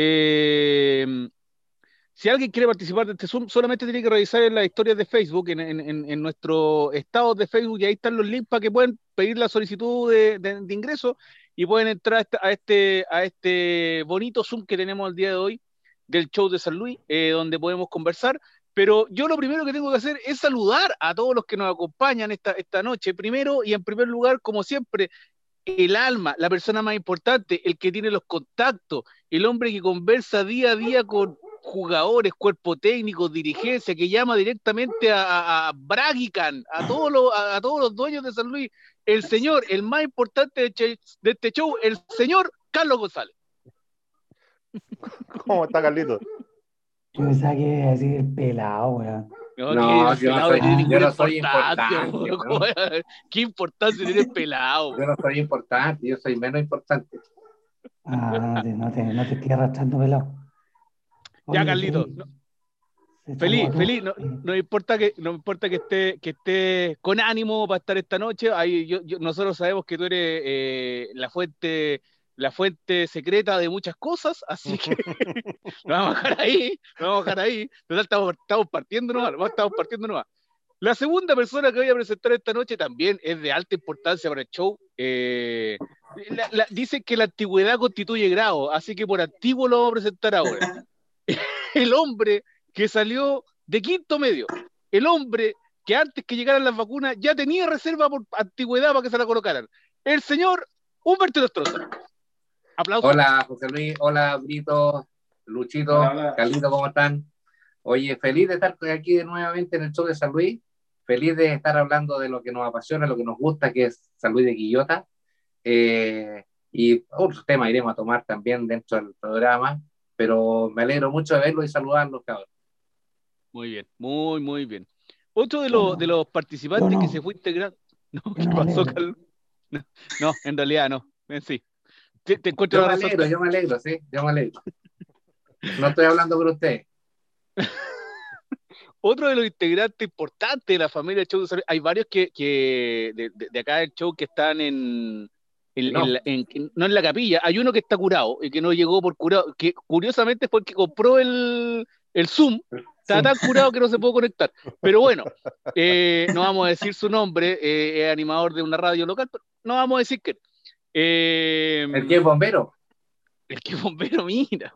Eh, si alguien quiere participar de este Zoom, solamente tiene que revisar en las historias de Facebook, en, en, nuestro estado de Facebook, y ahí están los links para que puedan pedir la solicitud de, ingreso y pueden entrar a este, a este bonito Zoom que tenemos el día de hoy del show de San Luis, eh, donde podemos conversar. Pero yo lo primero que tengo que hacer es saludar a todos los que nos acompañan esta noche. Primero y en primer lugar, como siempre, el alma, la persona más importante, el que tiene los contactos, el hombre que conversa día a día con jugadores, cuerpo técnico, dirigencia, que llama directamente a, a, Bragican, a todos, los, a, todos los dueños de San Luis, el señor, el más importante de, este show, el señor Carlos González. ¿Cómo está, Carlito? Yo pensaba que iba a decir el pelado, weón. No, no yo, no soy, yo no soy importante. ¿no? ¿Qué importancia tiene el pelado? Yo no soy importante, yo soy menos importante. Ah, no te, no te, no te estoy arrastrando, pelado. Ya, Carlito. feliz, feliz. No, importa que no importa que esté que esté con ánimo para estar esta noche. Ahí yo, nosotros sabemos que tú eres eh, la fuente la fuente secreta de muchas cosas, así que lo vamos a dejar ahí, lo vamos a dejar ahí. Estamos, estamos partiendo nomás, estamos partiendo nomás. La segunda persona que voy a presentar esta noche también es de alta importancia para el show. Eh, dice que la antigüedad constituye grado, así que por antiguo lo vamos a presentar ahora. el hombre que salió de quinto medio, el hombre que antes que llegaran las vacunas ya tenía reserva por antigüedad para que se la colocaran, el señor Humberto Nostroza. Aplausos. Hola, José Luis, hola, Brito, Luchito, Carlito, ¿cómo están? Oye, feliz de estar aquí de nuevamente en el show de San Luis, feliz de estar hablando de lo que nos apasiona, lo que nos gusta, que es San Luis de Quillota. Eh, y otros temas iremos a tomar también dentro del programa pero me alegro mucho de verlo y saludarlos, cabrón. Muy bien, muy, muy bien. Otro de, los, de los participantes que se fue integrando. No, ¿qué pasó, Carlos? No, en realidad no. En sí. Te, encuentro yo me alegro, yo me alegro, sí, yo me alegro. No estoy hablando por usted. Otro de los integrantes importantes de la familia del show, hay varios que, que de, de, acá del show que están en, no. En, en la capilla, hay uno que está curado y que no llegó por curado, que curiosamente fue el que compró el, el Zoom, está tan curado que no se puede conectar. Pero bueno, eh, no vamos a decir su nombre, eh, es animador de una radio local, pero no vamos a decir que. Eh, el que es bombero. El que es bombero, mira.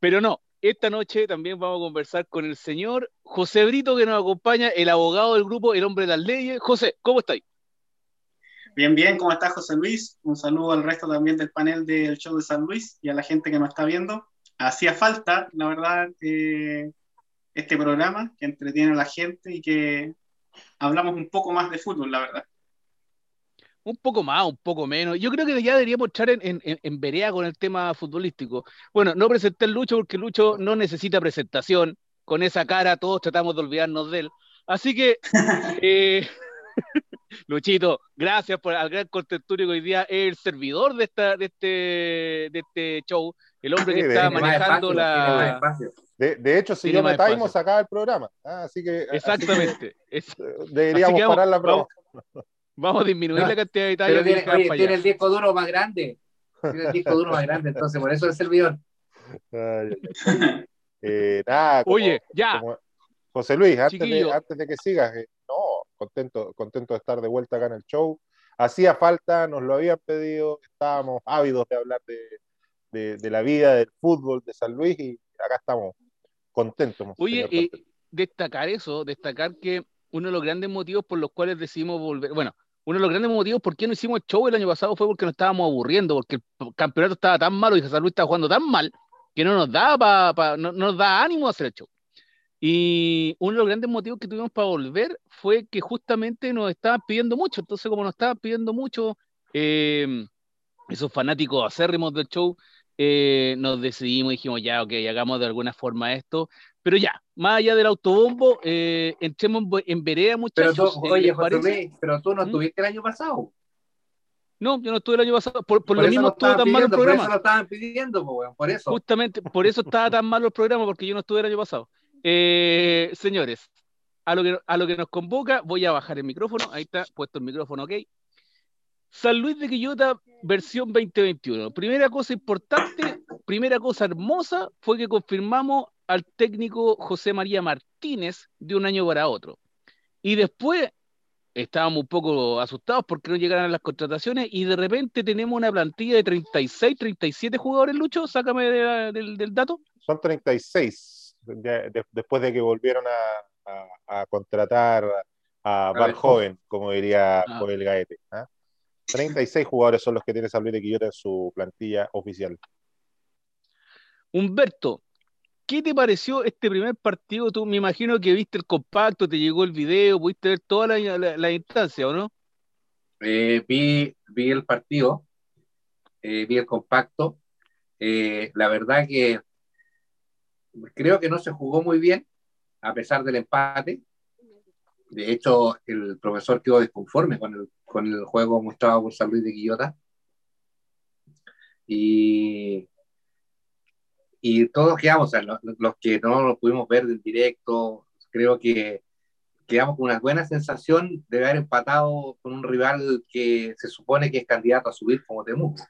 Pero no, esta noche también vamos a conversar con el señor José Brito, que nos acompaña, el abogado del grupo El Hombre de las Leyes. José, ¿cómo estáis? Bien, bien, ¿cómo está José Luis? Un saludo al resto también del panel del show de San Luis y a la gente que nos está viendo. Hacía falta, la verdad, este programa que entretiene a la gente y que hablamos un poco más de fútbol, la verdad. Un poco más, un poco menos. Yo creo que ya deberíamos echar en, en, en verea con el tema futbolístico. Bueno, no presenté el Lucho porque Lucho no necesita presentación. Con esa cara todos tratamos de olvidarnos de él. Así que eh, Luchito, gracias por al gran contenturio que hoy día es el servidor de esta, de este, de este show, el hombre que está manejando la. De, hecho, si yo me time, acaba el programa. Ah, así que. Exactamente. deberíamos parar la prueba. Vamos, a disminuir la cantidad de detalles. Tiene, tiene el disco duro más grande. Tiene el disco duro más grande, entonces por eso es el servidor. Eh, nada, Oye, ya. José Luis, antes de, antes de, que sigas, eh, no, contento, contento de estar de vuelta acá en el show. Hacía falta, nos lo habían pedido, estábamos ávidos de hablar de, de, la vida, del fútbol de San Luis y acá estamos contentos. Oye, eh, destacar eso, destacar que uno de los grandes motivos por los cuales decidimos volver, bueno, uno de los grandes motivos por qué no hicimos el show el año pasado fue porque nos estábamos aburriendo, porque el campeonato estaba tan malo y San Luis estaba jugando tan mal que no nos da, pa, no, nos da ánimo a hacer el show. Y uno de los grandes motivos que tuvimos para volver fue que justamente nos estaban pidiendo mucho. Entonces, como nos estaban pidiendo mucho, eh, esos fanáticos acérrimos del show, eh, nos decidimos y dijimos, ya, ok, hagamos de alguna forma esto. Pero ya, más allá del autobombo, eh, entremos en vereda, muchachos. Pero tú, oye, José pero tú no ¿Mm? estuviste el año pasado. No, yo no estuve el año pasado. Por, lo mismo estuvo tan malo el programa. Por eso lo estaban pidiendo, por eso. Justamente, por eso estaba tan malo el programa, porque yo no estuve el año pasado. Eh, señores, a lo, que, a lo que nos convoca, voy a bajar el micrófono. Ahí está, puesto el micrófono, ok. San Luis de Quillota, versión 2021. Primera cosa importante, primera cosa hermosa, fue que confirmamos al técnico José María Martínez de un año para otro. Y después estábamos un poco asustados porque no llegaran las contrataciones y de repente tenemos una plantilla de 36, 37 jugadores, Lucho, sácame del, dato. Son 36, después de que volvieron a, contratar a Bar Joven, como diría ah. Joel Gaete. 36 ¿ah? jugadores son los que tiene San Luis de Quillota en su plantilla oficial. Humberto, ¿Qué te pareció este primer partido? Tú me imagino que viste el compacto, te llegó el video, pudiste ver toda la, instancia, ¿o no? Eh, vi, vi el partido, eh, vi el compacto. Eh, la verdad que creo que no se jugó muy bien, a pesar del empate. De hecho, el profesor quedó desconforme con el, con el juego mostrado por San Luis de Quillota. Y y todos quedamos, o sea, los, que no lo pudimos ver en directo, creo que quedamos con una buena sensación de haber empatado con un rival que se supone que es candidato a subir como Temuco.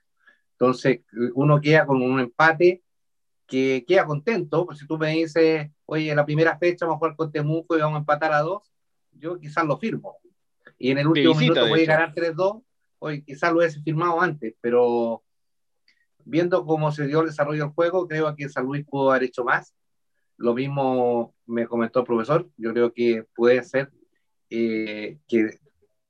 Entonces, uno queda con un empate que queda contento, pues si tú me dices, oye, la primera fecha vamos a jugar con Temuco y vamos a empatar a dos, yo quizás lo firmo. Y en el último minuto voy a ganar 3-2, oye, quizás lo hubiese firmado antes, pero viendo cómo se dio el desarrollo del juego, creo que San Luis pudo haber hecho más. Lo mismo me comentó el profesor, yo creo que puede ser eh, que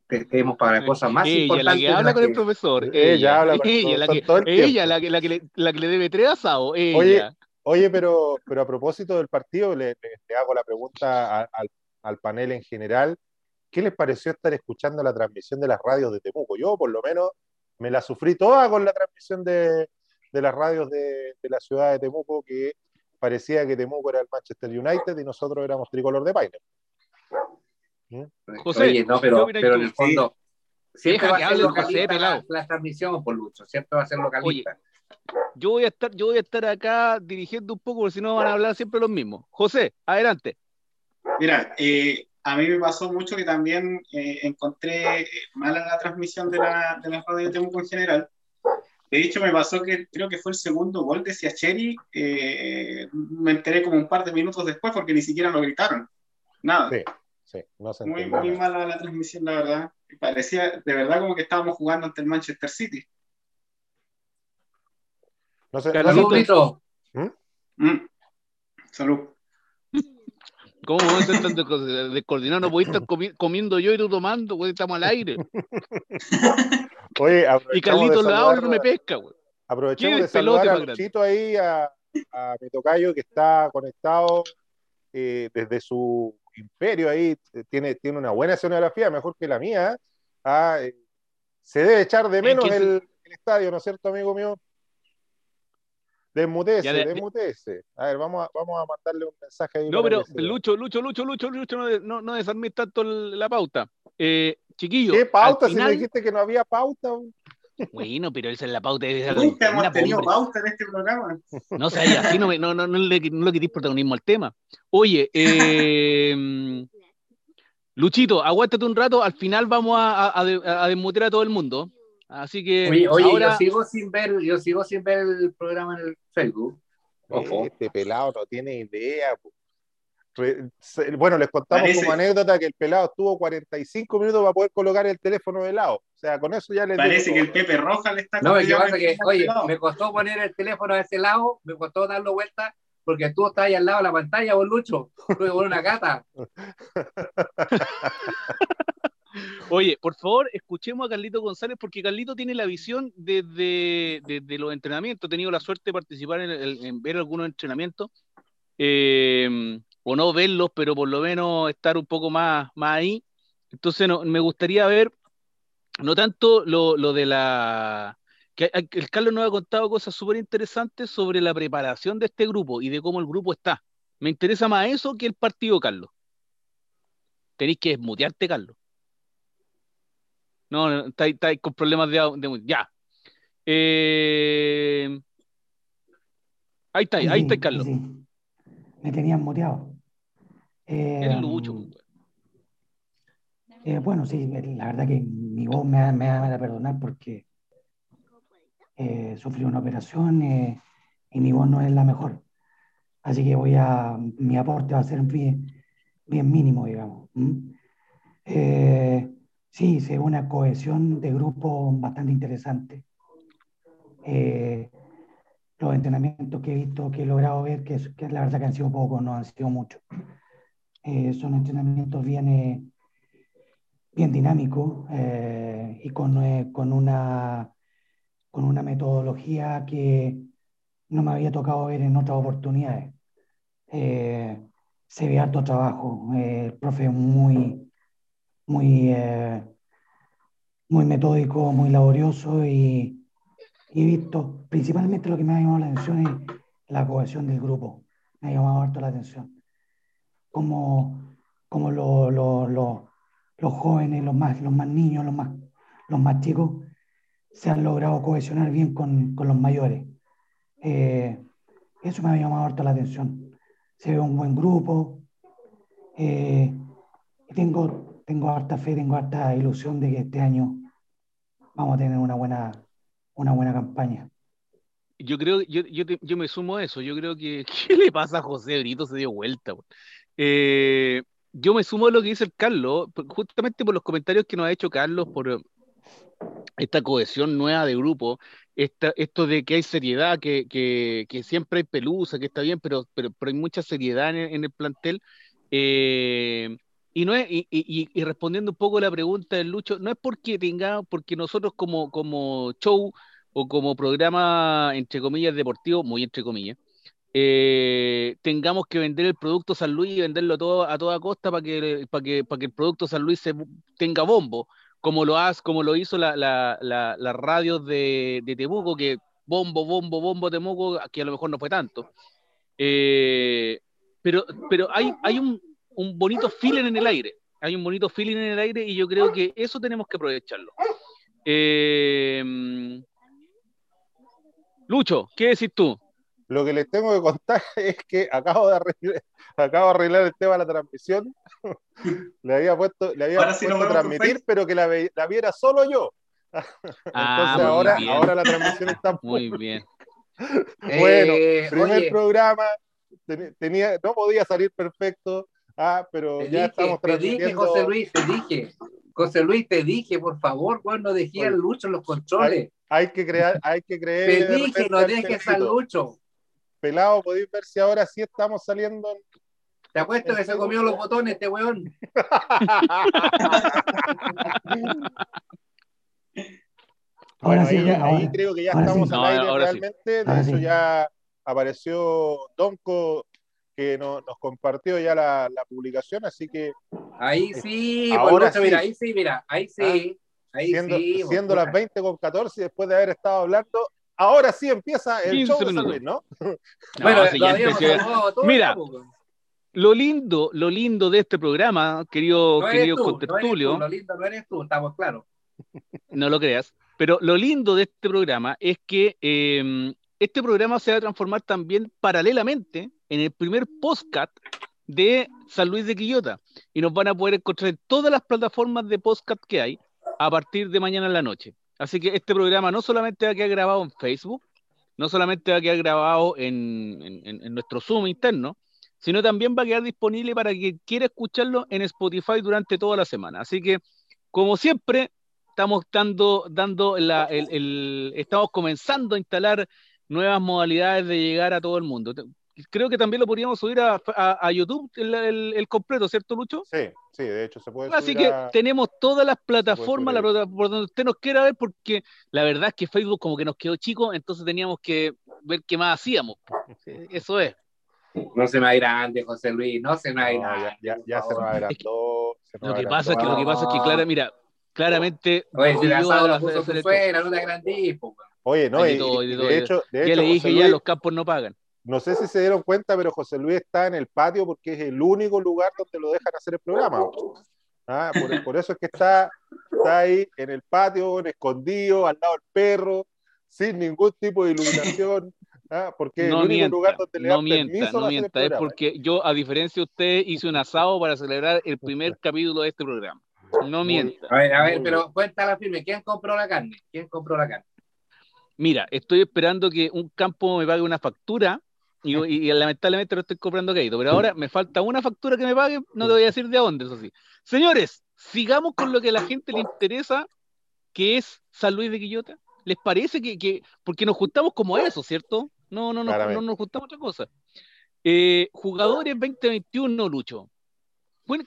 estemos para cosas más ella, importantes. La que habla con el profesor. Ella, habla con ella, la que, ella la, que, la, que le, la que le debe tres asados. Oye, oye pero, pero a propósito del partido, le, le, hago la pregunta al, al panel en general. ¿Qué les pareció estar escuchando la transmisión de las radios de Temuco? Yo, por lo menos, me la sufrí toda con la transmisión de, de las radios de, la ciudad de Temuco que parecía que Temuco era el Manchester United y nosotros éramos tricolor de Paine. ¿Mm? José, no, pero, pero en el fondo, siempre va a ser localista la, la, transmisión, por Lucho, siempre va a ser localista. yo voy a estar, yo voy a estar acá dirigiendo un poco, porque si no van a hablar siempre los mismos. José, adelante. Mira, eh, a mí me pasó mucho que también eh, encontré eh, mala la transmisión de la, de la radio de Temuco en general, de hecho, me pasó que creo que fue el segundo gol de Siacheri. Eh, me enteré como un par de minutos después porque ni siquiera lo gritaron. Nada. Sí, sí, no se muy, muy mala la transmisión, la verdad. Parecía de verdad como que estábamos jugando ante el Manchester City. No sé, Salud, ¿Mm? ¿Mm? Salud. ¿Cómo vamos a estar tan descoordinados? No podéis estar comiendo yo y tú tomando, güey, estamos al aire. Oye, y Carlitos la no me pesca, güey. Aprovechemos de saludar a Luchito ahí, a, a, mi tocayo que está conectado eh, desde su imperio ahí, tiene, tiene una buena escenografía, mejor que la mía. Ah, eh, se debe echar de menos el, el, estadio, ¿no es cierto, amigo mío? Desmutece, de, desmutece. A ver, vamos a, vamos a mandarle un mensaje ahí. No, pero Lucho, Lucho, Lucho, Lucho, Lucho, no, no, no desarmes tanto la pauta. Eh, chiquillo. ¿Qué pauta? Si me dijiste que no había pauta. Bueno, pero esa es la pauta. Nunca hemos tenido pauta en este programa. No sé, así no, no, no, no, le, no le quitéis protagonismo al tema. Oye, eh, Luchito, aguántate un rato, al final vamos a, a, a, desmutear a todo el mundo. Así que. Oye, oye ahora... yo sigo sin ver, yo sigo sin ver el programa en el Facebook. Ojo. Este pelado no tiene idea. Bueno, les contamos como anécdota que el pelado estuvo 45 minutos para poder colocar el teléfono de lado. O sea, con eso ya le Parece que el Pepe Roja le está No, que pasa que, oye, me costó poner el teléfono a ese lado, me costó darlo vuelta, porque tú estás ahí al lado de la pantalla, vos Lucho. Tuve una gata. Oye, por favor, escuchemos a Carlito González porque Carlito tiene la visión desde, los entrenamientos. He tenido la suerte de participar en, ver algunos entrenamientos, eh, o no verlos, pero por lo menos estar un poco más, ahí. Entonces, me gustaría ver, no tanto lo, de la... que el Carlos nos ha contado cosas súper interesantes sobre la preparación de este grupo y de cómo el grupo está. Me interesa más eso que el partido, Carlos. Tenéis que desmutearte, Carlos. No, está, está con problemas de, de ya. Eh, ahí está, ahí está, Carlos. Me tenían muteado. Eh, Lucho. Eh, bueno, sí, la verdad que mi voz me, me va a perdonar porque eh, sufrí una operación eh, y mi voz no es la mejor. Así que voy a, mi aporte va a ser bien, bien mínimo, digamos. Eh, sí, se ve una cohesión de grupo bastante interesante. los entrenamientos que he visto, que he logrado ver, que, que la verdad que han sido pocos, no han sido muchos. son entrenamientos bien, bien dinámicos y con, con una con una metodología que no me había tocado ver en otras oportunidades. Eh, se ve harto trabajo, eh, el profe muy, muy, eh, muy metódico, muy laborioso y, he visto, principalmente lo que me ha llamado la atención es la cohesión del grupo, me ha llamado harto la atención. Como, como los jóvenes, los más, los más niños, los más, los más chicos, se han logrado cohesionar bien con, con los mayores. Eh, eso me ha llamado harto la atención. Se ve un buen grupo. Eh, tengo, tengo harta fe, tengo harta ilusión de que este año vamos a tener una buena, una buena campaña. Yo creo, yo, yo, yo me sumo a eso. Yo creo que, ¿qué le pasa a José Brito? Se dio vuelta. Eh, yo me sumo a lo que dice el Carlos, justamente por los comentarios que nos ha hecho Carlos, por, esta cohesión nueva de grupo, esta, esto de que hay seriedad, que, que, que, siempre hay pelusa, que está bien, pero, pero, pero hay mucha seriedad en, el plantel. Eh, y, no es, y, y, y, respondiendo un poco la pregunta del Lucho, no es porque tenga, porque nosotros como, como show o como programa, entre comillas, deportivo, muy entre comillas, eh, tengamos que vender el producto San Luis y venderlo todo a toda costa para que, para que, para que el producto San Luis se, tenga bombo como lo, has, como lo hizo la, la, la, radio de, de, Temuco, que bombo, bombo, bombo Temuco, que a lo mejor no fue tanto. Eh, pero, pero hay, hay un, un, bonito feeling en el aire, hay un bonito feeling en el aire y yo creo que eso tenemos que aprovecharlo. Eh, Lucho, ¿qué decís tú? Lo que les tengo que contar es que acabo de arreglar, acabo de arreglar el tema de la transmisión. le había puesto, le había puesto transmitir, pero que la, la, viera solo yo. Ah, Entonces ahora, ahora la transmisión está muy bien. bueno, eh, primer programa, tenía, no podía salir perfecto, ah, pero ya estamos transmitiendo. Te dije, José Luis, te dije. José Luis, te dije, por favor, cuando no dejé al Lucho en los controles. Hay, que crear, hay que creer. Te dije, no dejes al Lucho pelado, podéis ver si ahora sí estamos saliendo. Te apuesto que se comió los botones este weón. ahora sí, ahí, creo que ya estamos al aire realmente. De hecho, ya apareció Donko que nos compartió ya la, publicación, así que. Ahí eh, sí, ahora sí. mira, ahí sí, mira, ahí sí. Ah, ahí siendo, sí, siendo las 20 con 14 después de haber estado hablando, ahora sí empieza el show de San ¿no? bueno, Mira, lo lindo, lo lindo de este programa, querido, no querido tú, contertulio. No lo lindo no eres tú, estamos claros. No lo creas. Pero lo lindo de este programa es que eh, este programa se va a transformar también paralelamente en el primer podcast de San Luis de Quillota. Y nos van a poder encontrar en todas las plataformas de podcast que hay a partir de mañana en la noche. Así que este programa no solamente va a quedar grabado en Facebook, no solamente va a quedar grabado en, nuestro Zoom interno, sino también va a quedar disponible para quien quiera escucharlo en Spotify durante toda la semana. Así que, como siempre, estamos dando, el, estamos comenzando a instalar nuevas modalidades de llegar a todo el mundo creo que también lo podríamos subir a, a, YouTube el, completo, ¿cierto, Lucho? Sí, sí, de hecho se puede Así que tenemos todas las plataformas por donde usted nos quiera ver, porque la verdad es que Facebook como que nos quedó chico, entonces teníamos que ver qué más hacíamos. Eso es. No se me va grande, José Luis, no se me va grande. Ya, ya, se me va grande. Lo que pasa es que lo que pasa es que, claro, mira, claramente. Oye, si la la puso fuera, no te Oye, no, y, de, hecho, de hecho, ya le dije, ya los campos no pagan. No sé si se dieron cuenta, pero José Luis está en el patio porque es el único lugar donde lo dejan hacer el programa. Ah, por, eso es que está, está ahí en el patio, escondido, al lado del perro, sin ningún tipo de iluminación. Ah, porque es el único lugar donde le no dan mienta, permiso no mienta, es porque yo, a diferencia de usted, hice un asado para celebrar el primer capítulo de este programa. No mienta. A ver, a ver, pero cuéntala firme. ¿Quién compró la carne? ¿Quién compró la carne? Mira, estoy esperando que un campo me pague una factura y, lamentablemente lo estoy comprando crédito, pero ahora me falta una factura que me pague, no te voy a decir de dónde, eso sí. Señores, sigamos con lo que a la gente le interesa, que es San Luis de Quillota. ¿Les parece que, porque nos juntamos como eso, ¿cierto? No, no, no, no nos juntamos otra cosa. Eh, jugadores 2021, Lucho.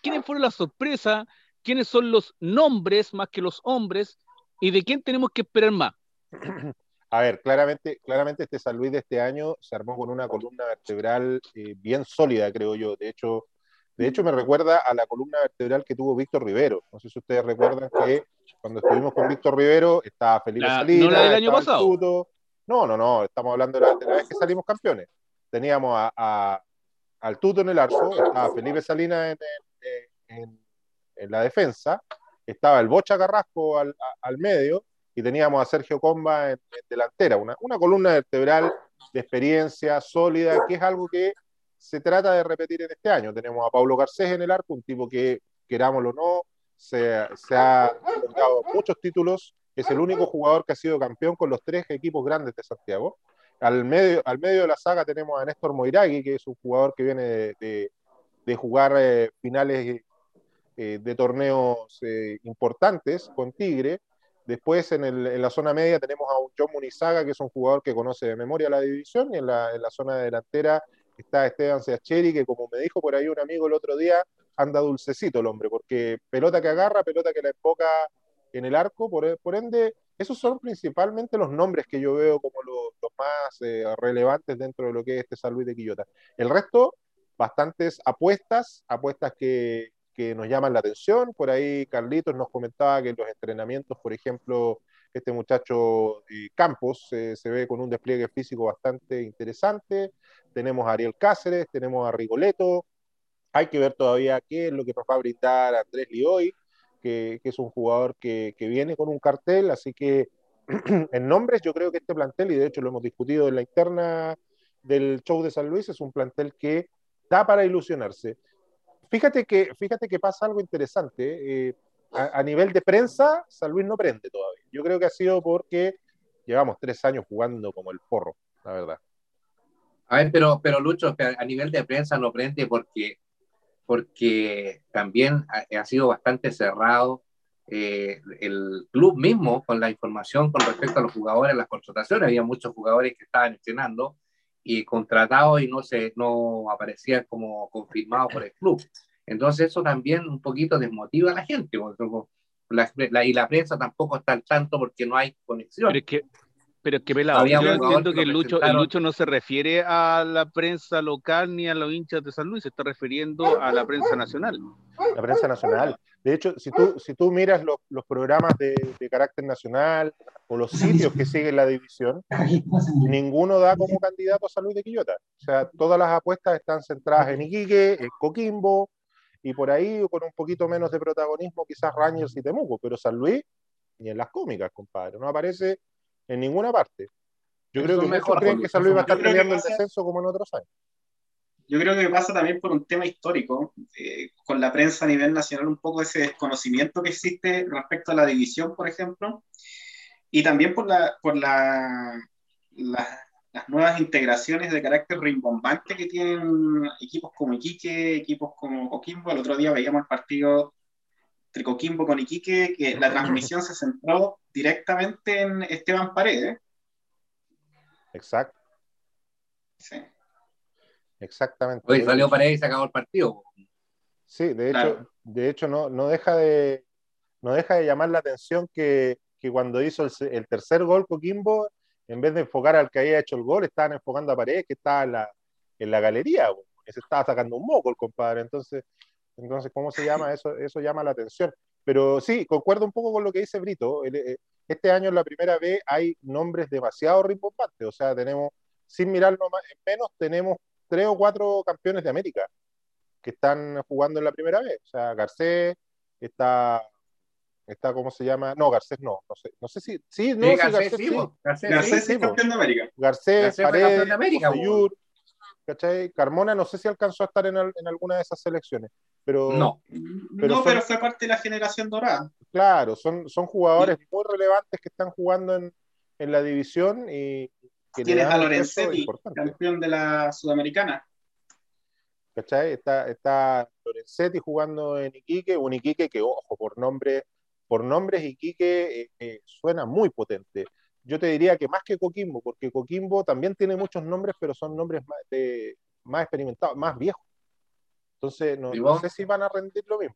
¿Quiénes fueron las sorpresas? ¿Quiénes son los nombres más que los hombres? ¿Y de quién tenemos que esperar más? A ver, claramente, claramente este San Luis de este año se armó con una columna vertebral eh, bien sólida, creo yo. De hecho, de hecho, me recuerda a la columna vertebral que tuvo Víctor Rivero. No sé si ustedes recuerdan que cuando estuvimos con Víctor Rivero estaba Felipe Salinas. ¿No la del año pasado? No, no, no, estamos hablando de la, vez que salimos campeones. Teníamos a, al Tuto en el arco, estaba Felipe Salinas en, en, la defensa, estaba el Bocha Carrasco al, al medio y teníamos a Sergio Comba en, delantera, una, una, columna vertebral de experiencia sólida, que es algo que se trata de repetir en este año. Tenemos a Pablo Garcés en el arco, un tipo que, querámoslo o no, se, ha dado muchos títulos, es el único jugador que ha sido campeón con los tres equipos grandes de Santiago. Al medio, al medio de la saga tenemos a Néstor Moiragui, que es un jugador que viene de, de, jugar eh, finales eh, de torneos eh, importantes con Tigre. Después en, la zona media tenemos a un John Munizaga, que es un jugador que conoce de memoria la división, y en la, en la zona delantera está Esteban Seacheri, que como me dijo por ahí un amigo el otro día, anda dulcecito el hombre, porque pelota que agarra, pelota que la enfoca en el arco, por, ende, esos son principalmente los nombres que yo veo como los, los más eh, relevantes dentro de lo que es este San Luis de Quillota. El resto, bastantes apuestas, apuestas que, que nos llaman la atención. Por ahí Carlitos nos comentaba que en los entrenamientos, por ejemplo, este muchacho eh, Campos eh, se ve con un despliegue físico bastante interesante. Tenemos a Ariel Cáceres, tenemos a Rigoleto. Hay que ver todavía qué es lo que nos va a brindar Andrés Lioy, que, que es un jugador que, que, viene con un cartel. Así que en nombres, yo creo que este plantel, y de hecho lo hemos discutido en la interna del show de San Luis, es un plantel que da para ilusionarse. Fíjate que, fíjate que pasa algo interesante. Eh, a, nivel de prensa, San Luis no prende todavía. Yo creo que ha sido porque llevamos tres años jugando como el porro, la verdad. A ver, pero, pero Lucho, a nivel de prensa no prende porque, porque también ha, sido bastante cerrado eh, el club mismo con la información con respecto a los jugadores, las contrataciones. Había muchos jugadores que estaban entrenando y contratados y no, se, no aparecían como confirmados por el club. Entonces eso también un poquito desmotiva a la gente, la, y la prensa tampoco está al tanto porque no hay conexión. Pero es que, pero es que pelado, yo entiendo que el Lucho, el Lucho no se refiere a la prensa local ni a los hinchas de San Luis, se está refiriendo a la prensa nacional. La prensa nacional. De hecho, si tú, si tú miras los, los programas de, de, carácter nacional o los sitios que siguen la división, ninguno da como candidato a San Luis de Quillota. O sea, todas las apuestas están centradas en Iquique, en Coquimbo, y por ahí con un poquito menos de protagonismo quizás Rangers y Temuco, pero San Luis ni en las cómicas, compadre, no aparece en ninguna parte. Yo creo que mejor creen que San Luis va a estar peleando el descenso como en otros años. Yo creo que pasa también por un tema histórico, eh, con la prensa a nivel nacional, un poco ese desconocimiento que existe respecto a la división, por ejemplo, y también por la, por la, la las nuevas integraciones de carácter rimbombante que tienen equipos como Iquique, equipos como Coquimbo. El otro día veíamos el partido entre Coquimbo con Iquique, que la transmisión se centró directamente en Esteban Paredes. Exacto. Sí. Exactamente. Hoy salió Paredes y se acabó el partido. Sí, de hecho, de hecho no, no, deja de, no deja de llamar la atención que, que cuando hizo el, el tercer gol Coquimbo, en vez de enfocar al que había hecho el gol, estaban enfocando a Paredes, que estaba en la, en la galería, que se estaba sacando un moco el compadre. Entonces, entonces, ¿cómo se llama? Eso, eso llama la atención. Pero sí, concuerdo un poco con lo que dice Brito. Eh, este año, en la primera vez, hay nombres demasiado rimbombantes. O sea, tenemos, sin mirar menos, tenemos tres o cuatro campeones de América que están jugando en la primera vez. O sea, Garcés, está está, ¿cómo se llama? No, Garcés no, no sé, no sé si, sí, no, sí, Garcés, sí, Garcés, Garcés, sí, campeón de América. Garcés, Paredes, campeón de América, ¿cachai? Carmona no sé si alcanzó a estar en, en, alguna de esas selecciones, pero... No, pero, pero fue parte de la generación dorada. Claro, son, son jugadores muy relevantes que están jugando en, en la división y... Que Tienes a Lorenzetti, campeón de la Sudamericana. ¿Cachai? Está, está Lorenzetti jugando en Iquique, un Iquique que, ojo, por nombre por nombres Iquique eh, eh, suena muy potente. Yo te diría que más que Coquimbo, porque Coquimbo también tiene muchos nombres, pero son nombres más, más experimentados, más viejos. Entonces, no, sé si van a rendir lo mismo.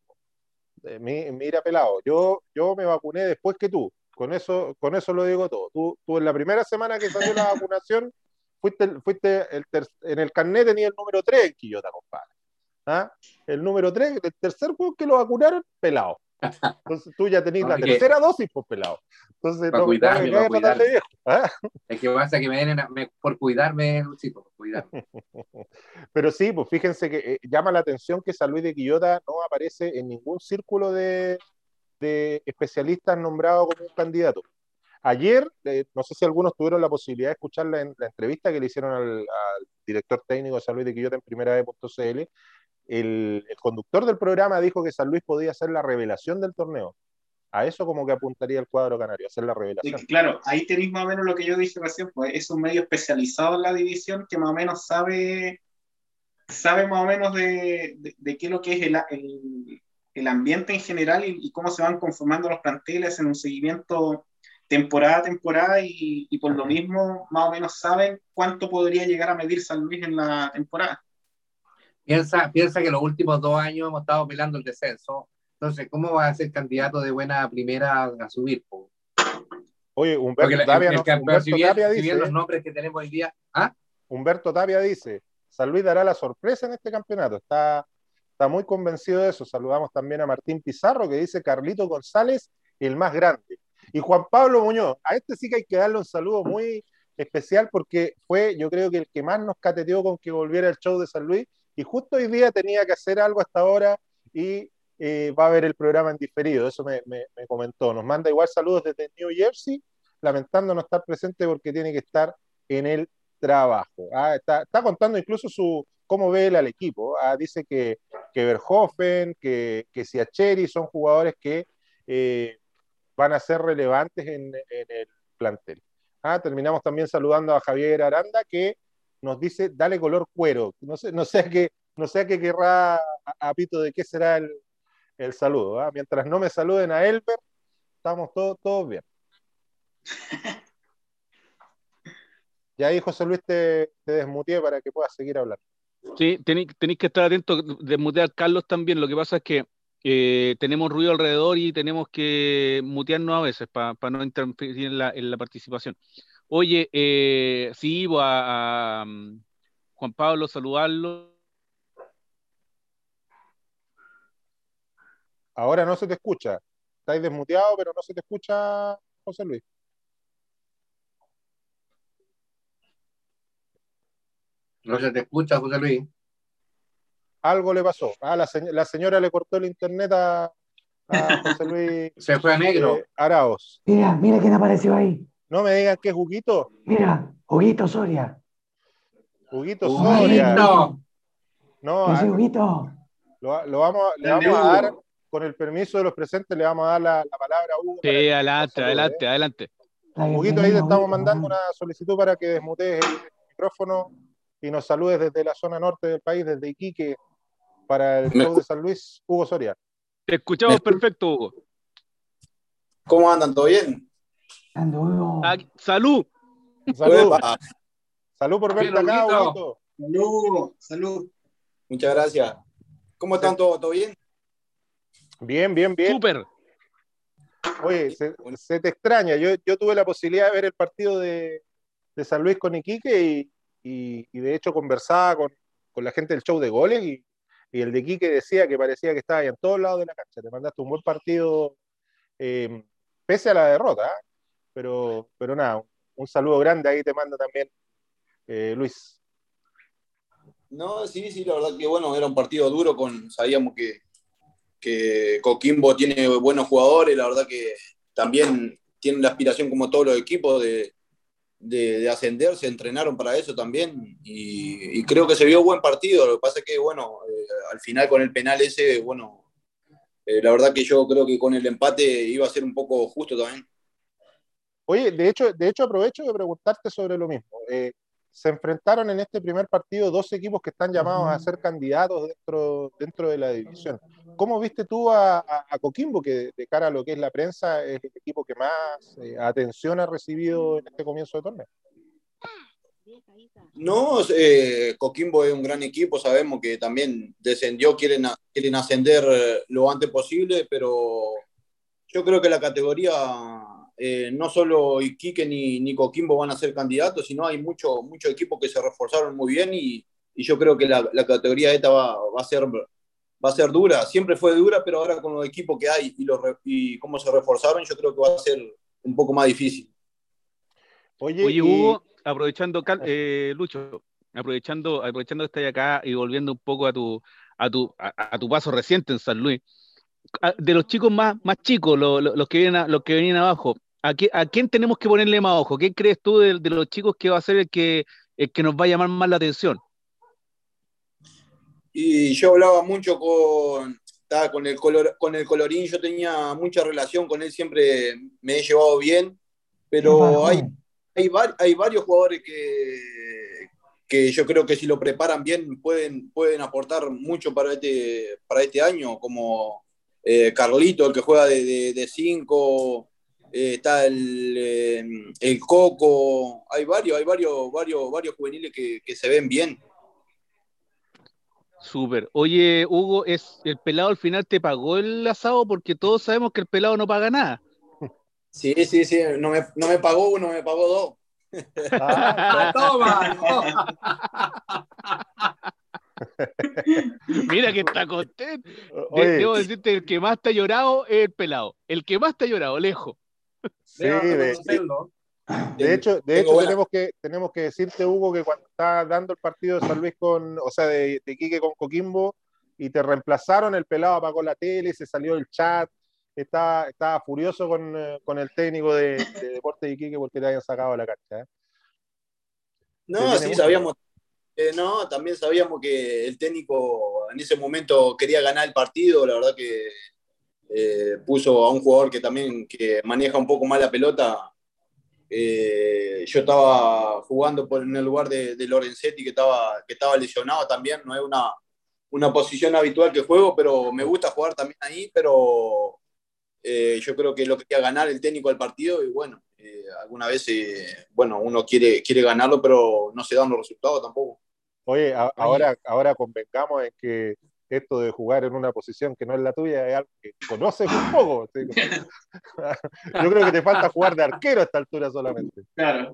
Eh, mira, pelado, yo, yo me vacuné después que tú. Con eso, con eso lo digo todo. Tú, tú en la primera semana que salió la vacunación, fuiste, fuiste el en el carnet tenía el número 3 en Quillota, compadre. ¿Ah? El número 3, el tercer juego que lo vacunaron, pelado. Entonces tú ya tenías la tercera dosis, pues pelado. Entonces, no, cuidarme, no me a viejo. ¿ah? Es que pasa que me vienen por cuidarme, Luchito, por cuidarme. Pero sí, pues fíjense que eh, llama la atención que San Luis de Quillota no aparece en ningún círculo de, de especialistas nombrados como un candidato. Ayer, eh, no sé si algunos tuvieron la posibilidad de escuchar la, la entrevista que le hicieron al, director técnico de San Luis de Quillota en primera vez.cl, el, conductor del programa dijo que San Luis podía ser la revelación del torneo. A eso como que apuntaría el cuadro canario, hacer la revelación. claro, ahí tenéis más o menos lo que yo dije recién, pues es un medio especializado en la división que más o menos sabe, sabe más o menos de, de, qué es lo que es el, el ambiente en general y, y, cómo se van conformando los planteles en un seguimiento temporada a temporada y, y por lo mismo más o menos saben cuánto podría llegar a medir San Luis en la temporada. Piensa, piensa que los últimos dos años hemos estado peleando el descenso. Entonces, ¿cómo va a ser candidato de buena primera a subir? Oye, Humberto Tapia, dice, los nombres que tenemos hoy día. ¿ah? Humberto Tapia dice: San Luis dará la sorpresa en este campeonato. Está, está muy convencido de eso. Saludamos también a Martín Pizarro, que dice Carlito González, el más grande. Y Juan Pablo Muñoz, a este sí que hay que darle un saludo muy especial porque fue, yo creo que el que más nos cateteó con que volviera el show de San Luis y justo hoy día tenía que hacer algo hasta ahora y eh, va a ver el programa en diferido, eso me, comentó. Nos manda igual saludos desde New Jersey, lamentando no estar presente porque tiene que estar en el trabajo. Ah, está, contando incluso su cómo ve él al equipo. Ah, dice que, que Verhoeven, que, que Siacheri son jugadores que eh, van a ser relevantes en, el plantel. Ah, terminamos también saludando a Javier Aranda, que nos dice, dale color cuero. No sé, no sé a qué, no sé qué querrá a, Pito de qué será el, el saludo. ¿ah? Mientras no me saluden a Elber, estamos todos, todos bien. Ya ahí, José Luis, te, te desmuteé para que puedas seguir hablando. Sí, tenéis, que estar atentos, desmutear a Carlos también. Lo que pasa es que eh, tenemos ruido alrededor y tenemos que mutearnos a veces para no interferir en la, participación. Oye, eh, sí, voy a, mm, Juan Pablo saludarlo. Ahora no se te escucha. Estáis desmuteado, pero no se te escucha, José Luis. No se te escucha, José Luis. Algo le pasó. Ah, la, señora le cortó el internet a, José Luis. se fue a negro. Eh, Araos. Mira, mira quién apareció ahí. No me digan que es Juguito. Mira, Juguito Soria. Juguito Soria. No, Ese Juguito. Lo, lo, vamos, le vamos a dar, con el permiso de los presentes, le vamos a dar la, palabra a Hugo. Sí, adelante, adelante, adelante. Juguito, ahí te estamos mandando una solicitud para que desmutees el micrófono y nos saludes desde la zona norte del país, desde Iquique, para el show de San Luis, Hugo Soria. Te escuchamos perfecto, Hugo. ¿Cómo andan? ¿Todo bien? salud. Salud. Salud por verte acá, Salud, salud. Muchas gracias. ¿Cómo están todos? ¿Todo bien? Bien, bien, bien. Súper. Oye, se, te extraña. Yo, yo, tuve la posibilidad de ver el partido de, de San Luis con Iquique y, y, de hecho conversaba con, con, la gente del show de goles y, el de Iquique decía que parecía que estaba ahí en todos lados de la cancha. Te mandaste un buen partido eh, pese a la derrota. ¿eh? Pero, pero nada, un saludo grande ahí te mando también, eh, Luis. No, sí, sí, la verdad que bueno, era un partido duro, con, sabíamos que, que Coquimbo tiene buenos jugadores, la verdad que también tienen la aspiración como todos los equipos de, de, ascender, se entrenaron para eso también y, creo que se vio buen partido, lo que pasa es que bueno, al final con el penal ese, bueno, la verdad que yo creo que con el empate iba a ser un poco justo también. Oye, de hecho, de hecho aprovecho de preguntarte sobre lo mismo se enfrentaron en este primer partido dos equipos que están llamados a ser candidatos dentro, dentro de la división. ¿Cómo viste tú a, Coquimbo, que de cara a lo que es la prensa es el equipo que más eh, atención ha recibido en este comienzo de torneo? No, eh, Coquimbo es un gran equipo, sabemos que también descendió, quieren, quieren ascender eh, lo antes posible, pero yo creo que la categoría eh, no solo Iquique ni, ni, Coquimbo van a ser candidatos, sino hay muchos mucho equipos que se reforzaron muy bien y, y yo creo que la, la categoría esta va, va, a ser, va a ser dura. Siempre fue dura, pero ahora con los equipos que hay y, los, y cómo se reforzaron, yo creo que va a ser un poco más difícil. Oye, Hugo, aprovechando, eh, Lucho, aprovechando, aprovechando que estás acá y volviendo un poco a tu, a tu, a tu paso reciente en San Luis, de los chicos más, más chicos, los, que vienen los que venían abajo, ¿a, quién tenemos que ponerle más ojo? ¿Qué crees tú de, los chicos que va a ser el que, el que nos va a llamar más la atención? Y yo hablaba mucho con, con, el color, con el colorín, yo tenía mucha relación con él, siempre me he llevado bien, pero hay, hay, hay varios jugadores que, que yo creo que si lo preparan bien pueden, pueden aportar mucho para este, para este año, como eh, Carlito, el que juega de 5, eh, está el, eh, el, Coco, hay varios, hay varios, varios, varios juveniles que, que se ven bien. Súper. Oye, Hugo, ¿es el pelado al final te pagó el asado? Porque todos sabemos que el pelado no paga nada. Sí, sí, sí, no me, no me pagó uno, me pagó dos. Ah, toma. Mira que está contento. Debo decirte, el que más te ha llorado es el pelado. El que más te ha llorado, lejos. Sí, de, hecho, de hecho tenemos, que, tenemos que decirte, Hugo, que cuando estaba dando el partido de San Luis con, o sea, de, de Quique con Coquimbo, y te reemplazaron, el pelado apagó la tele, se salió del chat, estaba, estaba furioso con, eh, con el técnico de, de Deporte de Iquique porque te habían sacado la cancha. ¿eh? No, sí, sabíamos. Eh, no, también sabíamos que el técnico en ese momento quería ganar el partido, la verdad que eh, puso a un jugador que también que maneja un poco más la pelota. Eh, yo estaba jugando por, en el lugar de, Lorenzetti, que estaba, que estaba lesionado también. No es una, una posición habitual que juego, pero me gusta jugar también ahí. Pero yo creo que lo que quería ganar el técnico del partido y bueno, alguna vez, bueno, uno quiere, quiere ganarlo, pero no se dan los resultados tampoco. Oye, ahora, ahora convengamos en que esto de jugar en una posición que no es la tuya es algo que conoces un poco. Yo creo que te falta jugar de arquero a esta altura solamente. Claro.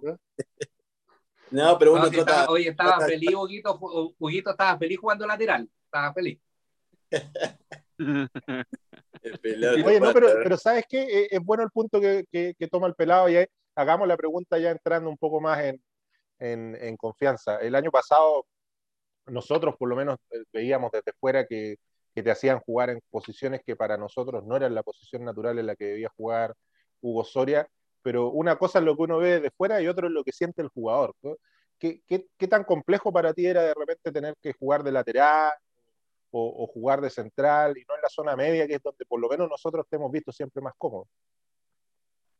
No, pero uno Oye, estaba feliz, Huguito, Huguito estaba feliz jugando lateral. Estaba feliz. Oye, no, pero, pero ¿sabes qué? Es bueno el punto que, que, toma el pelado y hagamos la pregunta ya entrando un poco más en, en, en confianza. El año pasado nosotros por lo menos eh, veíamos desde fuera que, te hacían jugar en posiciones que para nosotros no eran la posición natural en la que debía jugar Hugo Soria, pero una cosa es lo que uno ve desde fuera y otro es lo que siente el jugador. ¿Qué, tan complejo para ti era de repente tener que jugar de lateral o, o, jugar de central y no en la zona media, que es donde por lo menos nosotros te hemos visto siempre más cómodos?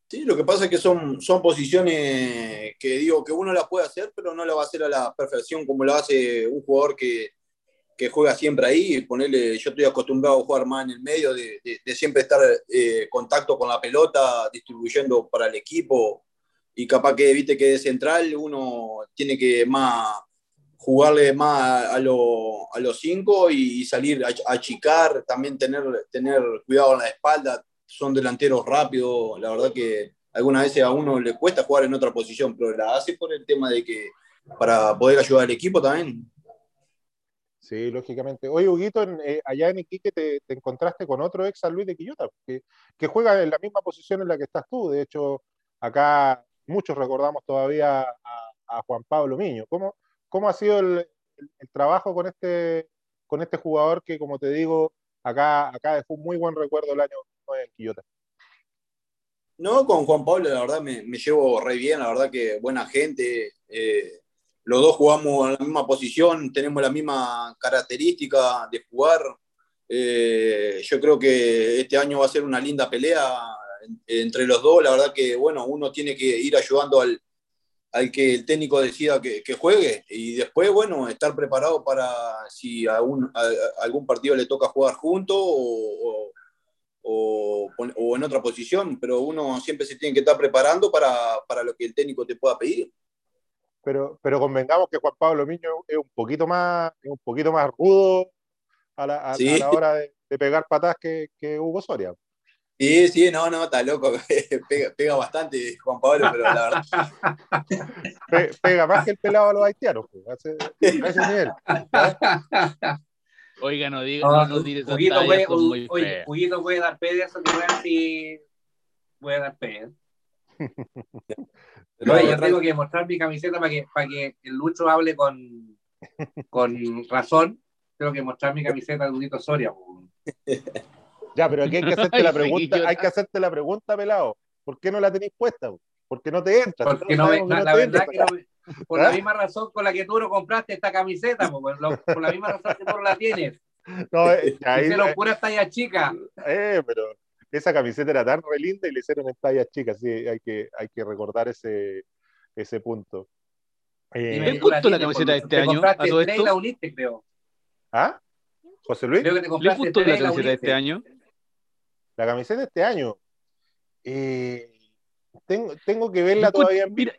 Sí, lo que pasa es que son, son posiciones que digo que uno las puede hacer, pero no la va a hacer a la perfección como lo hace un jugador que, que juega siempre ahí. Ponerle, yo estoy acostumbrado a jugar más en el medio, de, de, siempre estar en eh, contacto con la pelota, distribuyendo para el equipo. Y capaz que viste que de central uno tiene que más jugarle más a, lo, a los cinco y, salir a, a, achicar, también tener, tener cuidado en la espalda, son delanteros rápidos, la verdad que algunas veces a uno le cuesta jugar en otra posición, pero la hace por el tema de que para poder ayudar al equipo también. Sí, lógicamente. Oye, Huguito, eh, allá en Iquique te, encontraste con otro ex San Luis de Quillota, que, que, juega en la misma posición en la que estás tú. De hecho, acá muchos recordamos todavía a, Juan Pablo Miño. ¿Cómo, cómo ha sido el, el, trabajo con este, con este jugador que, como te digo, acá, acá dejó un muy buen recuerdo el año No, con Juan Pablo la verdad me, llevo re bien, la verdad que buena gente. Eh, los dos jugamos en la misma posición, tenemos la misma característica de jugar. Eh, yo creo que este año va a ser una linda pelea entre los dos. La verdad que, bueno, uno tiene que ir ayudando al, al que el técnico decida que, juegue y después, bueno, estar preparado para si a, algún partido le toca jugar junto o, en otra posición, pero uno siempre se tiene que estar preparando para, para lo que el técnico te pueda pedir pero, pero convengamos que Juan Pablo Miño es un poquito más, un poquito más rudo a la, a, la hora de, pegar patas que, que, Hugo Soria. Sí, sí, no, no, está loco, pega, pega bastante Juan Pablo, pero la verdad. pega más que el pelado a los haitianos, pues, a, ese, nivel. Oiga, no diga, no, no tires Juguito puede, Oye, Juguito puede dar pe de eso que vean si puede dar pe. No, yo tengo que mostrar mi camiseta para que, para que el Lucho hable con, con razón. Tengo que mostrar mi camiseta de Ludito Soria. Ya, pero aquí hay que hacerte la pregunta, hay que hacerte la pregunta, pelado. ¿Por qué no la tenéis puesta? Porque no te entra. Porque no, la, verdad que por la ¿Ah? misma razón con la que tú no compraste esta camiseta, por, la misma razón que tú no la tienes. No, eh, ahí, hicieron pura talla chica. Eh, pero esa camiseta era tan re linda y le hicieron en tallas chicas, sí, hay que, hay que recordar ese, ese punto. Eh, ¿Qué costó la camiseta de este año? ¿A todo esto? la uniste, creo. ¿Ah? José Luis. Creo que te compraste ¿Le la camiseta de este año? La camiseta de este año. Eh, tengo, tengo, que verla todavía en vivo.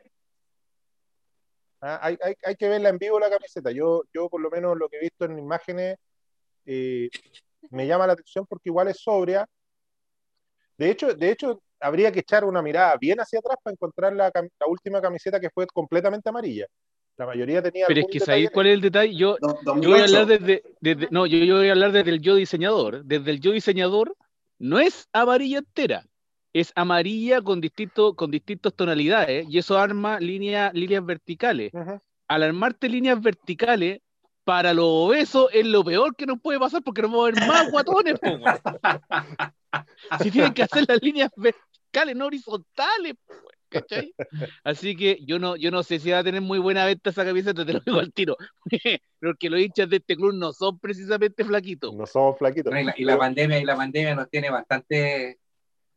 Ah, hay, hay, hay, que verla en vivo la camiseta. Yo, yo por lo menos lo que he visto en imágenes eh, me llama la atención porque igual es sobria, de hecho, de hecho, habría que echar una mirada bien hacia atrás para encontrar la, última camiseta que fue completamente amarilla. La mayoría tenía. Pero es que ¿sabéis cuál es el detalle? Yo, yo voy a hablar desde, no, yo, yo, voy a hablar desde el yo diseñador. Desde el yo diseñador no es amarilla entera, es amarilla con distintos con distintas tonalidades y eso arma líneas verticales. Al armarte líneas verticales, para los obesos es lo peor que nos puede pasar porque no vamos a ver más guatones. si tienen que hacer las líneas verticales, no horizontales. ¿cachai? Así que yo no, yo no sé si va a tener muy buena venta esa camiseta, te lo digo al tiro. Porque los hinchas de este club no son precisamente flaquitos. No somos flaquitos. y, la, pandemia, y la pandemia nos tiene bastante.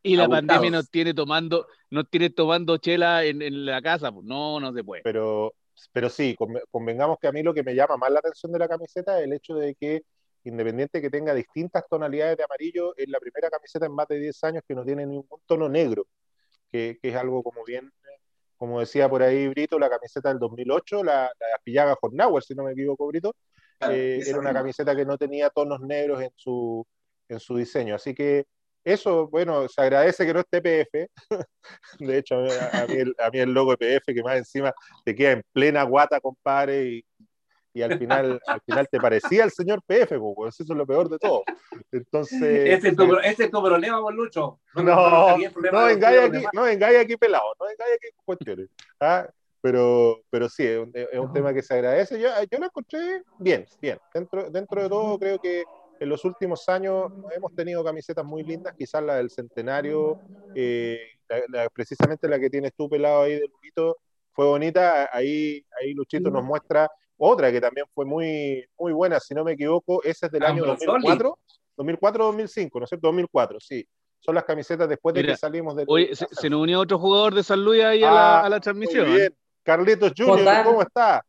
Y la pandemia nos tiene tomando, nos tiene tomando chela en, en la casa. Pues no, no se puede. Pero pero sí, convengamos que a mí lo que me llama más la atención de la camiseta es el hecho de que, independiente que tenga distintas tonalidades de amarillo, es la primera camiseta en más de 10 años que no tiene ningún tono negro, que, es algo como bien, como decía por ahí Brito, la camiseta del 2008, la, la Pillaga Hornauer, si no me equivoco, Brito, eh, era una camiseta que no tenía tonos negros en su, en su diseño. Así que eso, bueno, se agradece que no esté PF. De hecho, a mí, el, a mí, el, logo de PF, que más encima te queda en plena guata, compadre, y, y al final, al final te parecía el señor PF, pues eso es lo peor de todo. Entonces. Ese es tu, ese es tu problema, Lucho. No, no, no vengáis aquí, no aquí pelado, no vengáis aquí con cuestiones. ¿ah? Pero, pero sí, es un, es un, tema que se agradece. Yo, yo lo encontré bien, bien. Dentro, dentro de todo, creo que en los últimos años hemos tenido camisetas muy lindas, quizás la del centenario, eh, precisamente la que tienes tú pelado ahí de Luchito, fue bonita. Ahí, ahí Luchito nos muestra otra que también fue muy, muy buena, si no me equivoco, esa es del año 2004, 2004-2005, ¿no es cierto? 2004, sí. Son las camisetas después de que salimos de... Oye, se, nos unió otro jugador de San Luis ahí a, la, ah, a, la, transmisión. Muy bien. Carlitos Junior, ¿cómo está?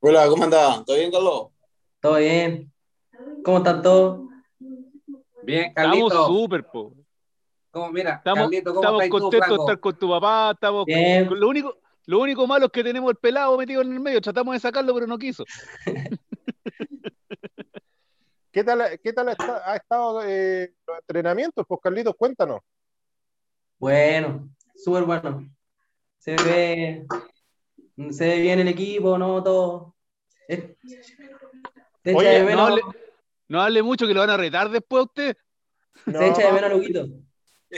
Hola, ¿cómo anda? ¿Todo bien, Carlos? ¿Todo bien? ¿Cómo están todos? Bien, Carlito. Estamos súper, po. ¿Cómo, mira, estamos, Carlito, ¿cómo estamos contentos de estar con tu papá. Estamos con, lo, único, lo único malo es que tenemos el pelado metido en el medio. Tratamos de sacarlo, pero no quiso. ¿Qué tal, qué tal ha estado eh, los entrenamientos? Pues Carlitos, cuéntanos. Bueno, súper bueno. Se ve, se ve bien el equipo, ¿no? Todo, Oye, no, hable, mucho que lo van a retar después a usted. No, Se echa de menos Luquito.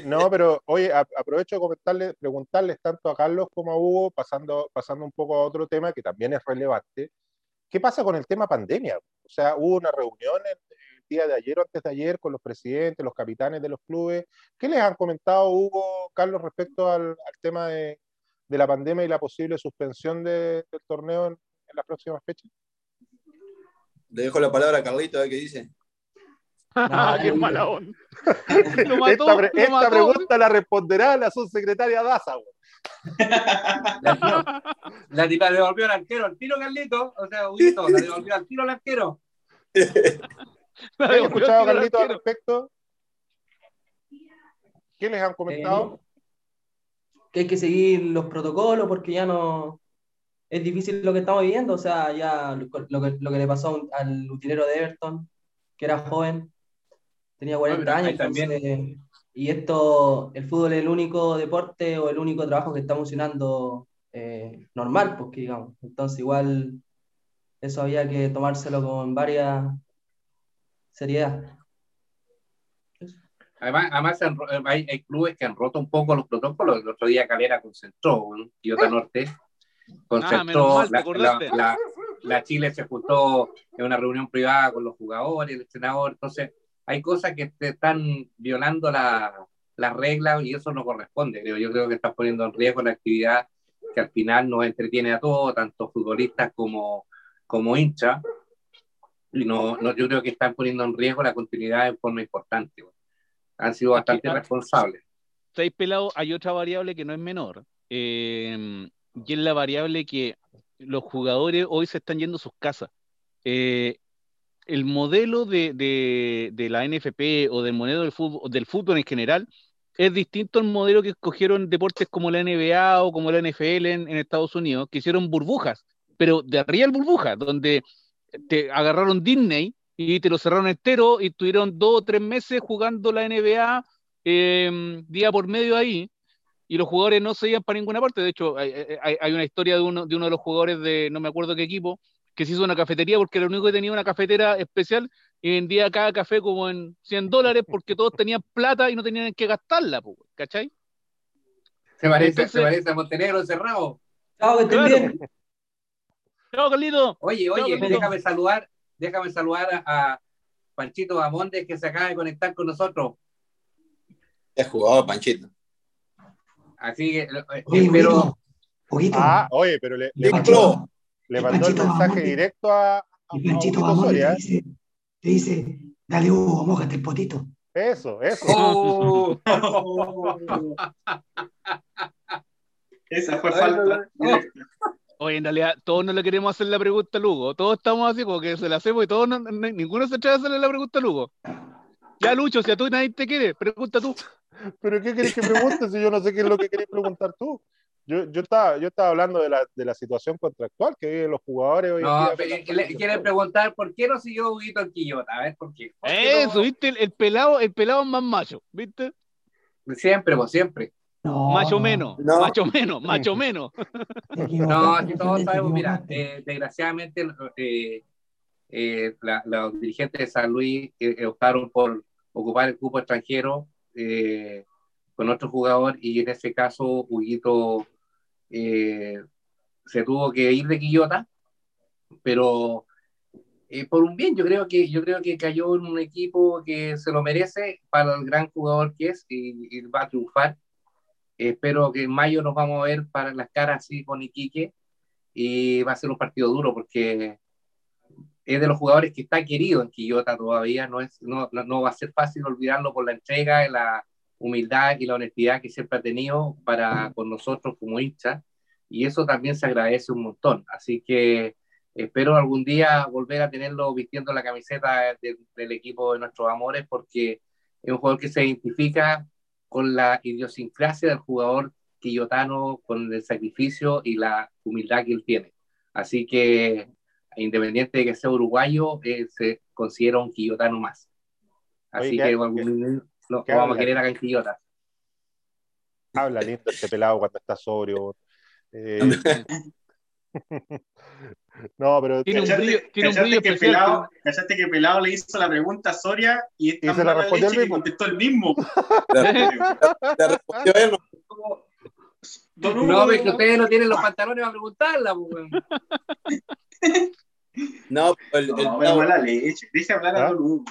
No, pero oye, aprovecho de comentarle, preguntarles tanto a Carlos como a Hugo, pasando, pasando un poco a otro tema que también es relevante. ¿Qué pasa con el tema pandemia? O sea, hubo una reunión el, día de ayer o antes de ayer con los presidentes, los capitanes de los clubes. ¿Qué les han comentado, Hugo, Carlos, respecto al, al tema de, de la pandemia y la posible suspensión del torneo en, las próximas fechas? Le dejo la palabra a Carlito, a ver qué dice. Ah, qué mala onda. esta, pregunta la responderá la subsecretaria Daza. La, le devolvió al arquero, al tiro Carlito, o sea, Huguito, le devolvió al tiro al arquero. ¿Qué han escuchado, Carlito, al respecto? ¿Qué les han comentado? Eh, que hay que seguir los protocolos porque ya no es difícil lo que estamos viviendo. O sea, ya lo, que, lo que, le pasó al utilero de Everton, que era joven, tenía 40 años. Entonces, y esto, el fútbol es el único deporte o el único trabajo que está funcionando eh, normal, porque digamos. Entonces, igual eso había que tomárselo con varias seriedad. Además, además hay, clubes que han roto un poco los protocolos. El otro día Calera concentró, y otra Norte concentró. Ah, la, la, Chile se juntó en una reunión privada con los jugadores, el entrenador. Entonces, hay cosas que te están violando las la reglas y eso no corresponde. Yo creo que estás poniendo en riesgo la actividad que al final nos entretiene a todos, tanto futbolistas como, como hinchas. Y no, no, yo creo que están poniendo en riesgo la continuidad de forma importante han sido bastante responsables. Seis pelados, hay otra variable que no es menor, eh, y es la variable que los jugadores hoy se están yendo a sus casas. Eh, el modelo de, de, la NFP o del modelo del fútbol, del fútbol en general es distinto al modelo que escogieron deportes como la NBA o como la NFL en, en Estados Unidos, que hicieron burbujas, pero de real burbujas, donde te agarraron Disney y te lo cerraron entero y estuvieron dos o tres meses jugando la NBA em, día por medio ahí y los jugadores no se iban para ninguna parte. De hecho, hay, una historia de uno, de uno de los jugadores de no me acuerdo qué equipo que se hizo una cafetería porque era el único que tenía una cafetera especial y vendía cada café como en 100 dólares porque todos tenían plata y no tenían que gastarla, ¿cachai? Se parece, se parece a Montenegro cerrado. Chao, que bien. Chao, Carlito. Oye, oye, déjame saludar déjame saludar a, Panchito Bamonde que se acaba de conectar con nosotros. Es jugador, Panchito. Así que espero. Ah, oye, pero le, le mandó, le mandó el mensaje directo a, a, Panchito Bamonde te dice, te dice, dale Hugo, mojate el potito. Eso, eso. Oh. Esa fue falta. Oye, en realidad, todos no le queremos hacer la pregunta a Lugo. Todos estamos así como que se la hacemos y todos ninguno se atreve a hacerle la pregunta a Lugo. Ya, Lucho, si a tú nadie te quiere, pregunta tú. ¿Pero qué querés que pregunte si yo no sé qué es lo que querés preguntar tú? Yo, yo, estaba, yo estaba hablando de la, de la situación contractual que viven los jugadores hoy no, en día. quieren preguntar por qué no siguió Huguito el Quillota. A ver, ¿por qué? Eso, ¿viste? El, pelado, el pelado más macho, ¿viste? Siempre, pues siempre. No, macho menos, macho menos, macho menos. No, aquí todos sabemos, mira, eh, desgraciadamente eh, eh, los dirigentes de San Luis optaron por ocupar el cupo extranjero con otro jugador y en ese caso Huguito se tuvo que ir de Quillota, pero por un bien, yo creo que yo creo que cayó en un equipo que se lo merece para el gran jugador que es y va a triunfar. Espero que en mayo nos vamos a ver para las caras así con Iquique y va a ser un partido duro porque es de los jugadores que está querido en Quillota todavía, no, es, no, no va a ser fácil olvidarlo por la entrega, la humildad y la honestidad que siempre ha tenido para con nosotros como hinchas y eso también se agradece un montón, así que espero algún día volver a tenerlo vistiendo la camiseta del equipo de nuestros amores porque es un jugador que se identifica con la idiosincrasia del jugador quillotano, con el sacrificio y la humildad que él tiene. Así que, independiente de que sea uruguayo, eh, se considera un quillotano más. Así que, lo, vamos a querer acá en Quillota. Habla lindo este pelado cuando está sobrio. Eh, No, pero tiene un brillo, tiene un brillo que Pelado, ¿Cachaste que Pelado le hizo la pregunta a Soria y, y se la respondió el mismo? contestó el mismo. la, respondió él. No, pero que ustedes no tienen los pantalones para preguntarla, pues, No, el, el, no, pelado, mala leche. Dice hablar a ¿Ah? Don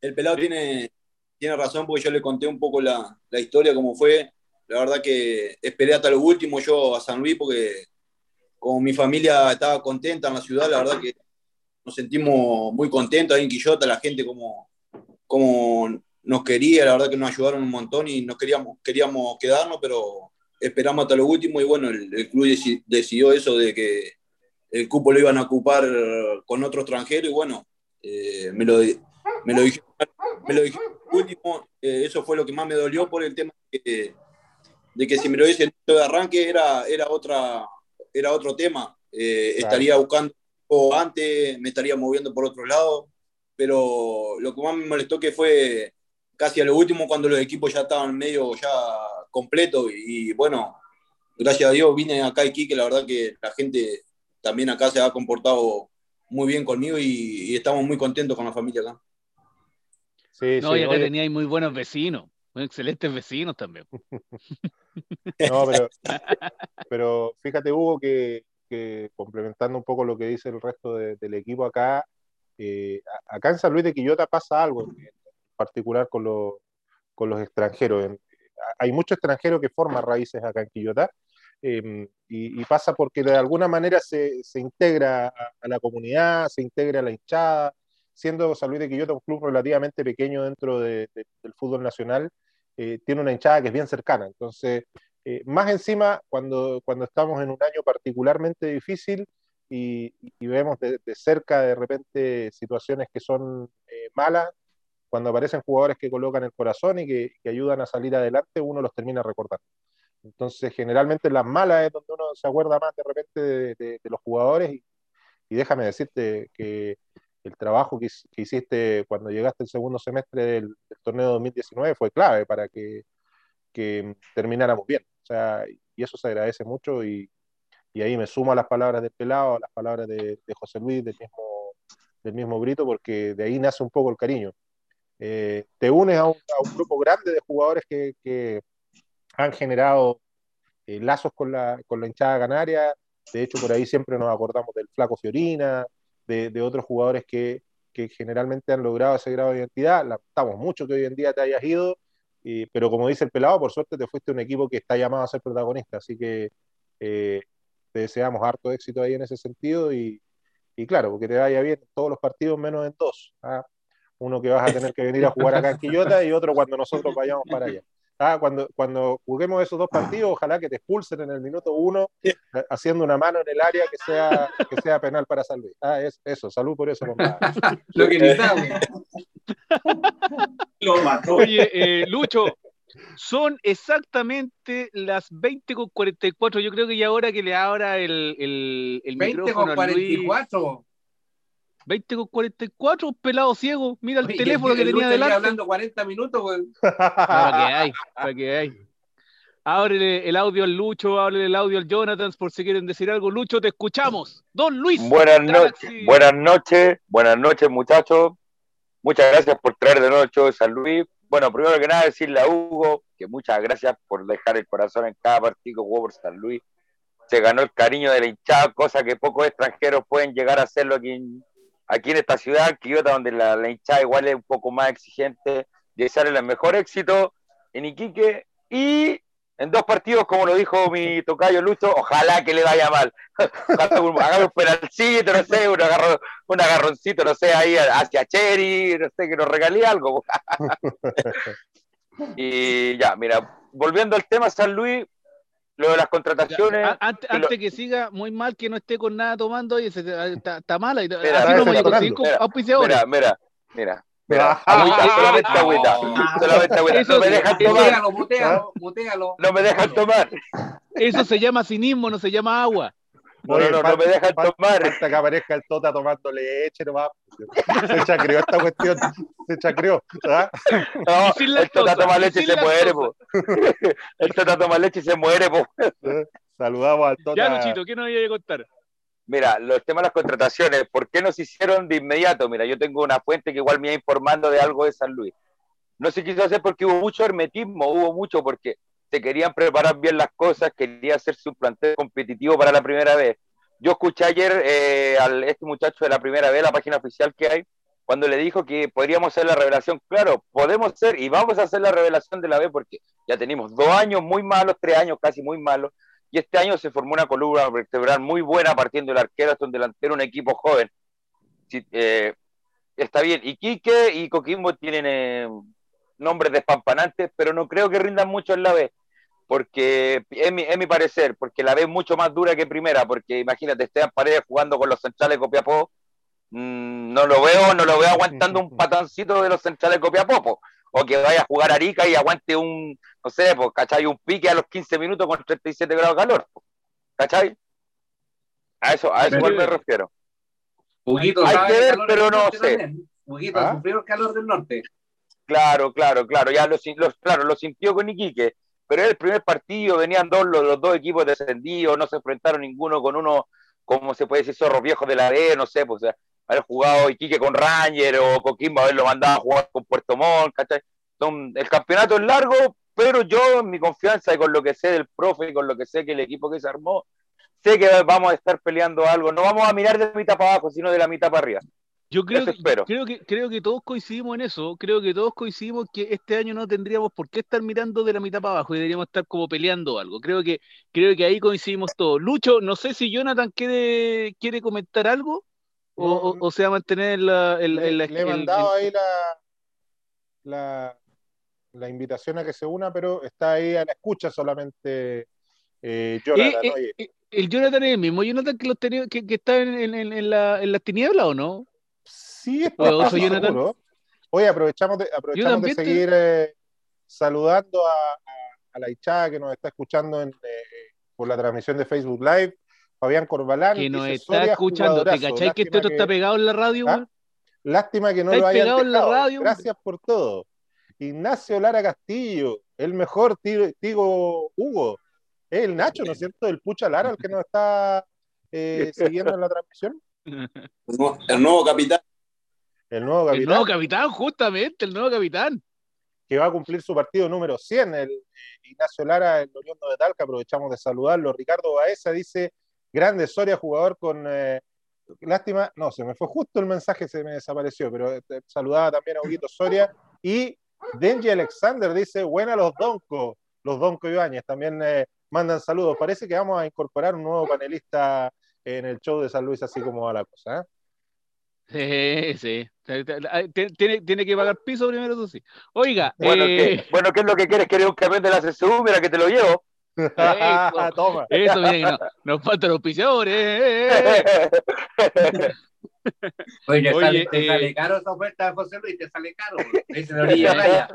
El pelado tiene, tiene razón porque yo le conté un poco la, la historia, cómo fue. la verdad que esperé hasta lo último yo a San Luis porque como mi familia estaba contenta en la ciudad, la verdad que nos sentimos muy contentos ahí en Quillota, la gente como, como nos quería, la verdad que nos ayudaron un montón y nos queríamos, queríamos quedarnos, pero esperamos hasta lo último y bueno, el, club decidió eso de que el cupo lo iban a ocupar con otro extranjero y bueno, eh, me, lo, me lo dije, me lo último, eh, eso fue lo que más me dolió por el tema de, que si me lo dice de arranque era, era, otra, era otro tema, eh, estaría buscando antes, me estaría moviendo por otro lado, pero lo que más me molestó que fue casi a lo último cuando los equipos ya estaban medio ya completos y, bueno, gracias a Dios vine acá aquí, que la verdad que la gente también acá se ha comportado muy bien conmigo y, estamos muy contentos con la familia acá. Sí, no, y acá teníais muy buenos vecinos, muy excelentes vecinos también. no, pero, pero fíjate, Hugo, que, complementando un poco lo que dice el resto del equipo acá, eh, acá en San Luis de Quillota pasa algo, en particular con, con los extranjeros. Hay muchos extranjeros que forman raíces acá en Quillota Em, y, pasa porque de alguna manera se, se integra a, la comunidad, se integra a la hinchada, siendo San Luis de Quillota un club relativamente pequeño dentro del fútbol nacional, eh, tiene una hinchada que es bien cercana. Entonces, eh, más encima, cuando, cuando estamos en un año particularmente difícil y, vemos de, cerca de repente situaciones que son eh, malas, cuando aparecen jugadores que colocan el corazón y que, que ayudan a salir adelante, uno los termina recordando. Entonces, generalmente las malas es donde uno se acuerda más de repente de, los jugadores y, déjame decirte que el trabajo que, hiciste cuando llegaste el segundo semestre del, torneo 2019 fue clave para que, termináramos bien. O sea, y eso se agradece mucho y, ahí me sumo a las palabras del pelado, a las palabras de, José Luis, del mismo, del mismo Brito, porque de ahí nace un poco el cariño. Eh, te unes a un, grupo grande de jugadores que han generado eh, lazos con la, con la hinchada canaria. De hecho, por ahí siempre nos acordamos del Flaco Fiorina, de, otros jugadores que, que, generalmente han logrado ese grado de identidad. Lamentamos mucho que hoy en día te hayas ido, pero como dice el pelado, por suerte te fuiste un equipo que está llamado a ser protagonista. Así que eh, te deseamos harto éxito ahí en ese sentido y, y, claro, porque te vaya bien en todos los partidos menos en dos. ¿ah? Uno que vas a tener que venir a jugar acá en Quillota y otro cuando nosotros vayamos para allá. Ah, cuando, cuando juguemos esos dos partidos, ojalá que te expulsen en el minuto uno, eh, haciendo una mano en el área que sea, que sea penal para San Ah, es, eso, salud por eso, Lo que necesitamos. Lo mató. Oye, eh, Lucho, son exactamente las 20 con 44. Yo creo que ya ahora que le abra el, el, el 20 micrófono con 44. 20 con 44, pelado ciego. Mira el teléfono que tenía delante. hablando 40 minutos, Para que hay, para que hay. Ábrele el audio al Lucho, ábrele el audio al Jonathan por si quieren decir algo. Lucho, te escuchamos. Don Luis. Buenas noches, buenas noches, buenas noches, muchachos. Muchas gracias por traer de nuevo el show de San Luis. Bueno, primero que nada, decirle a Hugo que muchas gracias por dejar el corazón en cada partido que jugó por San Luis. Se ganó el cariño de la hinchada, cosa que pocos extranjeros pueden llegar a hacerlo aquí en, aquí en esta ciudad, Quillota, donde la, hinchada igual es un poco más exigente, de sale el mejor éxito en Iquique y en dos partidos, como lo dijo mi tocayo Lucho, ojalá que le vaya mal. Agarra un penalcito, no sé, un, un agarroncito, no sé, ahí hacia Cherry, no sé, que nos regale algo. y ya, mira, volviendo al tema San Luis, lo de las contrataciones. antes, que siga, muy mal que no esté con nada tomando y está, está mala. Mira, así no me conseguir Mira, mira, mira. Mira, agüita, solamente agüita. Solamente agüita. No me dejan tomar. Mutealo, mutealo, No me dejan tomar. Eso se llama cinismo, no se llama agua. No, no, no, no me dejan tomar. Hasta que aparezca el Tota tomando leche nomás. Se chacrió esta cuestión. Se chacrió. ¿ah? No, el Tota toma leche y se muere, po. El Tota toma leche y se muere, po. Saludamos al Tota. Ya, Luchito, ¿qué nos iba a contar? Mira, los temas de las contrataciones, ¿por qué no se hicieron de inmediato? Mira, yo tengo una fuente que igual me iba informando de algo de San Luis. No se quiso hacer porque hubo mucho hermetismo, hubo mucho porque se querían preparar bien las cosas, quería hacerse un plantel competitivo para la primera vez. Yo escuché ayer eh, a este muchacho de la primera vez, la página oficial que hay, cuando le dijo que podríamos hacer la revelación, claro, podemos ser y vamos a hacer la revelación de la B porque ya tenemos dos años muy malos, tres años casi muy malos, y este año se formó una columna vertebral muy buena partiendo del arquero hasta un delantero, un equipo joven. Eh, está bien, y Quique y Coquimbo tienen eh, nombres despampanantes, pero no creo que rindan mucho en la B, porque es mi, mi parecer, porque la es mucho más dura que primera, porque imagínate, Esteban Paredes jugando con los centrales de Copiapó, mmm, no lo veo, no lo veo aguantando un patancito de los centrales de Copiapó, o que vaya a jugar Arica y aguante un, no sé, pues, ¿cachai? Un pique a los 15 minutos con 37 grados de calor, ¿cachai? A eso, a eso me refiero. Hay que ver, pero no sé. Huguito, ¿Ah? sufrió el calor del norte. Claro, claro, claro, ya lo, claro, lo sintió con Iquique, pero el primer partido, venían dos, los, dos equipos descendidos, no se enfrentaron ninguno con uno, como se puede decir, zorros viejos de la D, no sé, pues, haber jugado Iquique con Ranger o Coquimbo, haberlo mandado a jugar con Puerto Montt, ¿cachai? el campeonato es largo, pero yo, en mi confianza y con lo que sé del profe y con lo que sé que el equipo que se armó, sé que vamos a estar peleando algo. No vamos a mirar de la mitad para abajo, sino de la mitad para arriba. Yo creo que, creo, que, creo que todos coincidimos en eso. Creo que todos coincidimos que este año no tendríamos por qué estar mirando de la mitad para abajo y deberíamos estar como peleando algo. Creo que, creo que ahí coincidimos todos. Lucho, no sé si Jonathan quiere, quiere comentar algo o, o, se va a mantener la, el, le, le he mandado ahí la, la, invitación a que se una, pero está ahí a la escucha solamente eh, Jonathan. Eh, eh, ¿El Jonathan es el mismo Jonathan que, los tenía, que, que está en, en, en, la, en las tinieblas o no? Sí, es Jonathan. Hoy aprovechamos de, aprovechamos de seguir eh, saludando a, la hinchada que nos está escuchando en, eh, por la transmisión de Facebook Live. Fabián Corbalán. Que nos está escuchando. ¿Te cachai que este está pegado en la radio? ¿Ah? Lástima que no lo hayan pegado en la radio. Gracias por todo. Ignacio Lara Castillo, el mejor Tigo Hugo. Es el Nacho, ¿no es cierto? El Pucha Lara, el que nos está eh, siguiendo en la transmisión. El nuevo capitán. El nuevo capitán. El nuevo capitán, justamente, el nuevo capitán. Que va a cumplir su partido número 100, el eh, Ignacio Lara, el Oriundo de Talca, aprovechamos de saludarlo. Ricardo Baeza dice, grande Soria, jugador con... Eh, lástima, no, se me fue justo el mensaje, se me desapareció, pero eh, saludaba también a Huguito Soria. Y Denji Alexander dice, buena los Donco, los Donco Ibáñez, también mandan saludos. Parece que vamos a incorporar un nuevo panelista en el show de San Luis, así como va la cosa. Sí, sí. Tiene, tiene que pagar piso primero, eso sí. Oiga. Bueno, ¿qué, eh, bueno, ¿qué es lo que quieres? ¿Quieres un camión de la CSU? Mira que te lo llevo. Eso, Toma. eso no, nos faltan los pisadores. Eh, eh, Oye, Oye te sale caro esa oferta, José Luis, te sale caro. La orilla.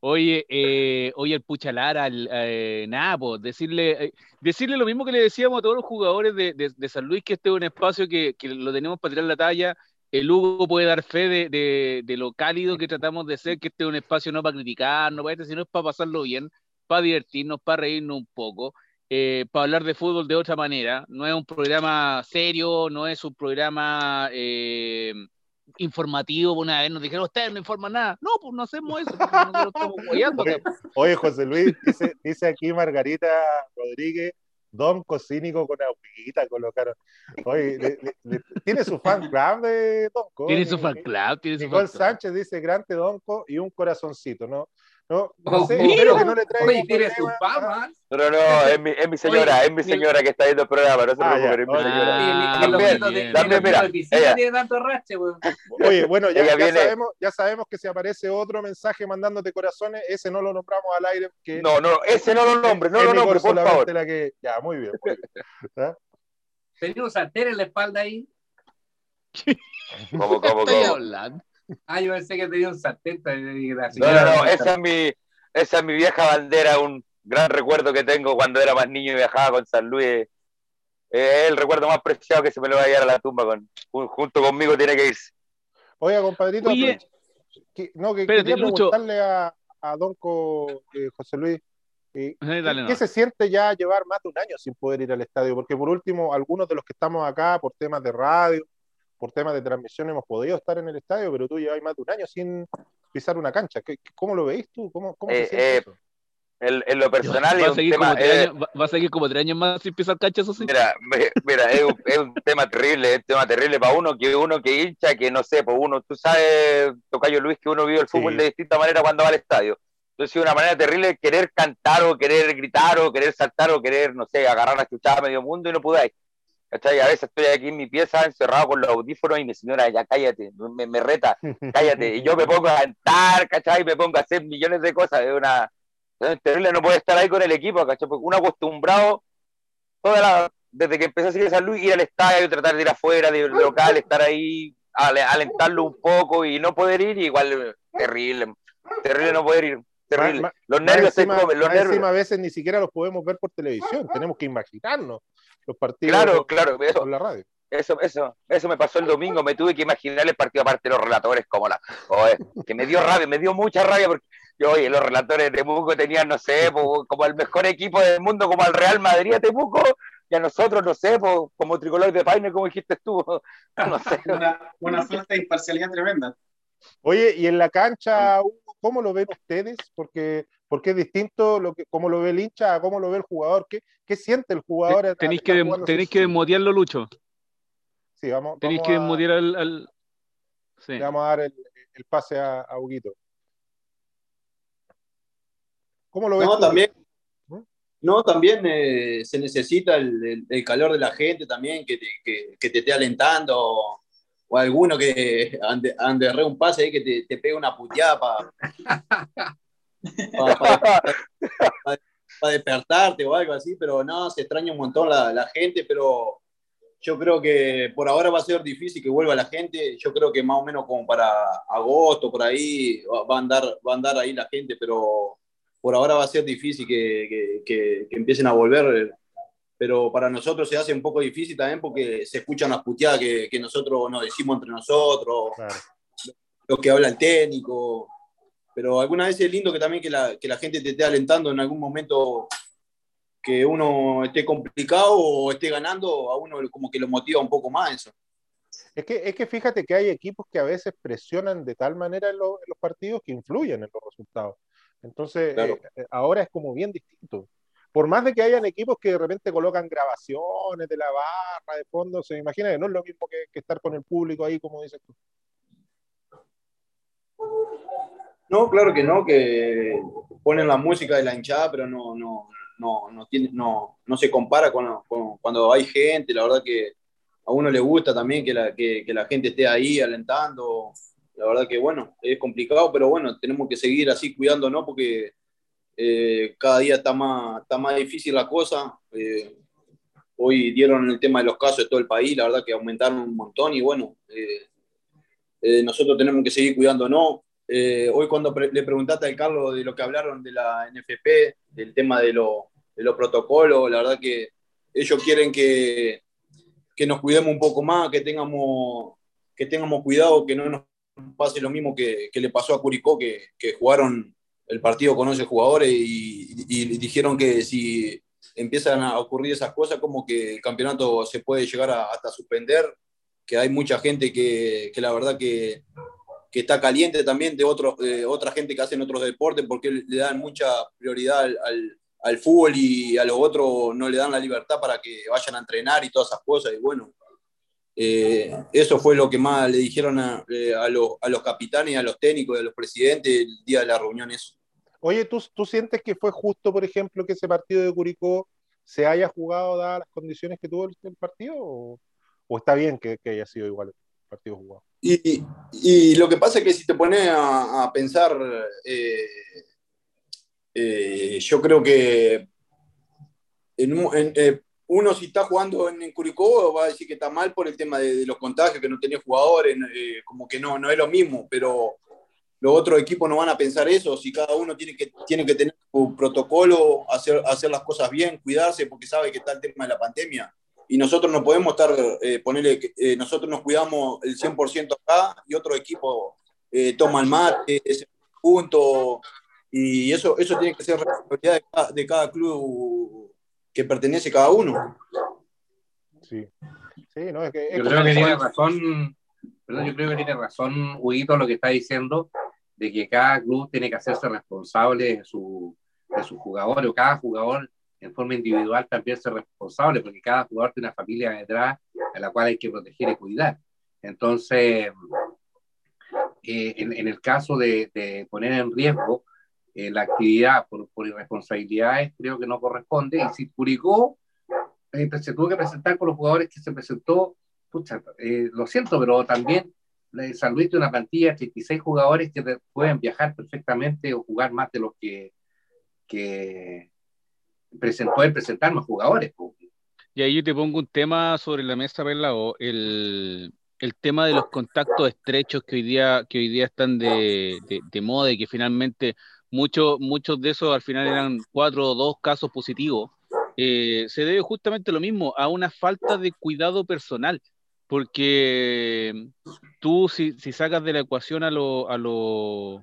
Oye, eh, oye, el Puchalara, eh, nada, pues, decirle, eh, decirle lo mismo que le decíamos a todos los jugadores de, San Luis, que este es un espacio que, lo tenemos para tirar la talla. El Hugo puede dar fe de, lo cálido que tratamos de ser, que este es un espacio no para criticar, no para sino es para pasarlo bien, para divertirnos, para reírnos un poco, eh, para hablar de fútbol de otra manera. No es un programa serio, no es un programa eh, informativo una vez nos dijeron, ustedes no informan nada. No, pues no hacemos eso, Oye, José Luis, dice, dice, aquí Margarita Rodríguez, Don Cocínico con agüita colocaron. Oye, tiene su fan club de Donco. Tiene su fan club, tiene su Nicole Sánchez dice grande Donco y un corazoncito, ¿no? No, no sé, espero que no le traiga. Oye, tiene su fama. Pero no, es mi, es mi señora, es mi señora que está viendo el programa, no se ah, es mi señora. También, también, mira, ella tiene tanto rache, Oye, bueno, ya, ya, sabemos, ya sabemos que si aparece otro mensaje mandándote corazones, ese no lo nombramos al aire. Que no, no, ese no lo nombre, no lo nombre, por favor. La que... Ya, muy bien. Muy ¿Ah? ¿Tenía un sartén en la espalda ahí? ¿Cómo, cómo, cómo? Ah, yo pensé que tenía un sartén. No, no, no, esa es, mi, esa es mi vieja bandera, un gran recuerdo que tengo cuando era más niño y viajaba con San Luis. Es el recuerdo más preciado que se me lo va a llevar a la tumba. Con, junto conmigo tiene que irse. Oiga, compadrito, que, no, que quería preguntarle a, a Donco eh, José Luis. Eh, ¿Qué se siente ya llevar más de un año sin poder ir al estadio? Porque por último, algunos de los que estamos acá por temas de radio, por temas de transmisión hemos podido estar en el estadio, pero tú llevas más de un año sin pisar una cancha. ¿Cómo lo veis tú? ¿Cómo, cómo se eh, siente en, lo personal va, a seguir como tres años, va, a seguir como tres años más sin pisar cancha, eso sí. Mira, mira es, un, es, un, tema terrible, es un tema terrible para uno que uno que hincha, que no sé, pues uno, tú sabes, Tocayo Luis, que uno vive el fútbol de distinta manera cuando va al estadio. Entonces, una manera terrible querer cantar o querer gritar o querer saltar o querer, no sé, agarrar la chuchada a medio mundo y no podáis. ¿Cachai? A veces estoy aquí en mi pieza encerrado con los audífonos y mi señora, ya cállate, me, me reta, cállate. Y yo me pongo a cantar, ¿cachai? Me pongo a hacer millones de cosas. Es una, terrible, no puede estar ahí con el equipo, ¿cachai? Porque uno acostumbrado, toda la, desde que empecé a seguir San Luis, ir al estadio, tratar de ir afuera, de, local, estar ahí, alentarlo un poco y no poder ir, igual terrible, terrible no poder ir. Terrible. los nervios se comen, los nervios. a veces ni siquiera los podemos ver por televisión, tenemos que imaginarnos los partidos claro, claro, eso, por la radio. Eso, eso, eso me pasó el domingo, me tuve que imaginar el partido aparte de los relatores como la, que me dio rabia, me dio mucha rabia porque yo, oye, los relatores de Temuco tenían, no sé, como el mejor equipo del mundo, como al Real Madrid a Temuco, y a nosotros, no sé, como tricolor de Paine, como dijiste tú, no sé. Una, una falta de imparcialidad tremenda. Oye, y en la cancha, ¿cómo lo ven ustedes? Porque, porque es distinto lo que, cómo lo ve el hincha a cómo lo ve el jugador. ¿Qué, qué siente el jugador? Tenéis que, tenéis que Lucho. Sí, vamos. Tenéis que desmotear al. Sí. Le vamos a dar el, el pase a, a, Huguito. ¿Cómo lo ves? No, también. ¿Mm? No, también eh, se necesita el, el, calor de la gente también, que te, que, que te esté alentando o alguno que ande, ande re un pase ahí que te, te pegue una puteada para pa, despertarte o algo así, pero no, se extraña un montón la, la, gente, pero yo creo que por ahora va a ser difícil que vuelva la gente, yo creo que más o menos como para agosto, por ahí, va, a, andar, va a andar ahí la gente, pero por ahora va a ser difícil que, que, que empiecen a volver. Pero para nosotros se hace un poco difícil también porque se escuchan las puteadas que, que nosotros nos decimos entre nosotros, lo que habla el técnico. Pero alguna vez es lindo que también que la, que la gente te esté alentando en algún momento que uno esté complicado o esté ganando, a uno como que lo motiva un poco más eso. Es que, es que fíjate que hay equipos que a veces presionan de tal manera en, los partidos que influyen en los resultados. Entonces, eh, eh, ahora es como bien distinto por más de que hayan equipos que de repente colocan grabaciones de la barra de fondo, se imagina que no es lo mismo que, estar con el público ahí, como dices tú. No, claro que no, que ponen la música de la hinchada, pero no, no, no, no, tiene, no, no se compara con, cuando hay gente, la verdad que a uno le gusta también que la, que, la gente esté ahí alentando, la verdad que bueno, es complicado, pero bueno, tenemos que seguir así cuidándonos porque eh, cada día está más, está más difícil la cosa. Eh, hoy dieron el tema de los casos de todo el país, la verdad que aumentaron un montón y bueno, eh, nosotros tenemos que seguir cuidándonos. Hoy cuando le preguntaste al Carlos de lo que hablaron de la NFP, del tema de, de los protocolos, la verdad que ellos quieren que, nos cuidemos un poco más, que tengamos, que tengamos cuidado, que no nos pase lo mismo que, le pasó a Curicó, que, jugaron el partido conoce jugadores y, dijeron que si empiezan a ocurrir esas cosas, como que el campeonato se puede llegar a, hasta suspender, que hay mucha gente que la verdad que, que, está caliente también de otros, otra gente que hacen otros deportes porque le dan mucha prioridad al, al, fútbol y a los otros no le dan la libertad para que vayan a entrenar y todas esas cosas. Y bueno, eh, eso fue lo que más le dijeron a, eh, los, a, los, capitanes, a los técnicos, a los presidentes el día de la reunión. Eso. Oye, ¿tú, ¿tú sientes que fue justo, por ejemplo, que ese partido de Curicó se haya jugado dadas las condiciones que tuvo el, partido? O, está bien que, haya sido igual el partido jugado? Y, y, lo que pasa es que si te pones a, pensar, eh, eh, yo creo que en, eh, uno si está jugando en, Curicó va a decir que está mal por el tema de, los contagios, que no tenía jugadores, como que no, no es lo mismo, pero los otros equipos no van a pensar eso, si cada uno tiene que, tiene que tener su protocolo, hacer, hacer las cosas bien, cuidarse, porque sabe que está el tema de la pandemia. Y nosotros no podemos estar, eh, ponerle, eh, nosotros nos cuidamos el 100% acá y otro equipo eh, toma el mate, ese punto, y eso, eso tiene que ser responsabilidad de cada, de cada club que pertenece cada uno. Sí. Sí, no, es que, yo creo que tiene razón, yo creo que tiene razón Huguito lo que está diciendo, de que cada club tiene que hacerse responsable de su, de sus jugadores, o cada jugador en forma individual también ser responsable, porque cada jugador tiene una familia detrás a la cual hay que proteger y cuidar. Entonces, eh, en, el caso de, poner en riesgo eh, la actividad por, por, irresponsabilidades, creo que no corresponde. Y si Curicó eh, se tuvo que presentar con los jugadores que se presentó, pucha, lo siento, pero también San Luis tiene una plantilla de 36 jugadores que pueden viajar perfectamente o jugar más de los que, que pueden presentar más jugadores. Y ahí yo te pongo un tema sobre la mesa, Pelado, el, el tema de los contactos estrechos que hoy día, que hoy día están de, de, moda y que finalmente muchos, muchos de esos al final eran cuatro o dos casos positivos, eh, se debe justamente lo mismo, a una falta de cuidado personal porque tú si, si sacas de la ecuación a lo, a lo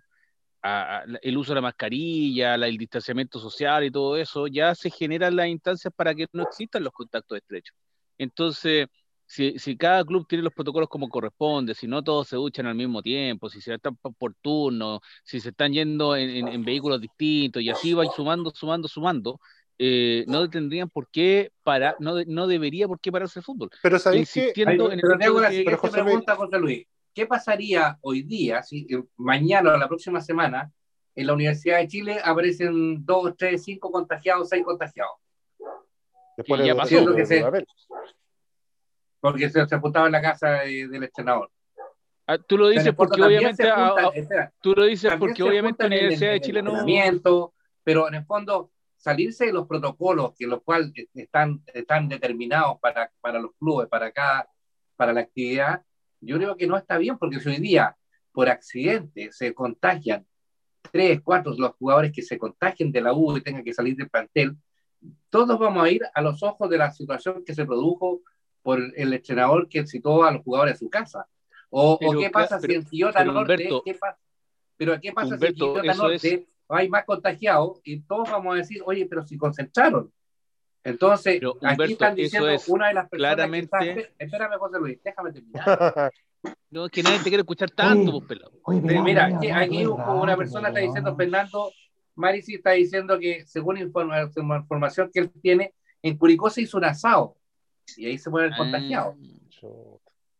a, el uso de la mascarilla, el distanciamiento social y todo eso, ya se generan las instancias para que no existan los contactos estrechos. Entonces, si, si, cada club tiene los protocolos como corresponde, si no todos se duchan al mismo tiempo, si se están por turno, si se están yendo en, en vehículos distintos y así va sumando, sumando, sumando, eh, no tendrían por qué parar, no, no debería por qué pararse el fútbol. Pero sabéis que... pero tengo la siguiente pregunta, José Luis. ¿Qué pasaría hoy día, si eh, mañana o la próxima semana, en la Universidad de Chile aparecen dos, tres, cinco contagiados, seis contagiados? Después ya pasó. Que se, porque se, se apuntaba en la casa del entrenador. Ah, tú lo dices porque obviamente tú lo dices porque obviamente la Universidad de Chile no pero en el fondo salirse de los protocolos que los cuales están, están determinados para, para los clubes, para cada, para la actividad, yo creo que no está bien, porque si hoy día por accidente se contagian tres, cuatro los jugadores que se contagien de la U y tengan que salir del plantel, todos vamos a ir a los ojos de la situación que se produjo por el entrenador que citó a los jugadores a su casa. O, qué pasa si en Quillota Norte, ¿qué pasa? pero qué pasa si en Norte hay más contagiados y todos vamos a decir, oye, pero si concentraron. Entonces, aquí están diciendo una de las personas claramente... que está... Espérame, José Luis, déjame terminar. no, es que nadie te quiere escuchar tanto, pues, pelado. mira, aquí, una persona está diciendo, Fernando, Marisi está diciendo que según información que él tiene, en Curicó se hizo un asado y ahí se puede haber ah, contagiado.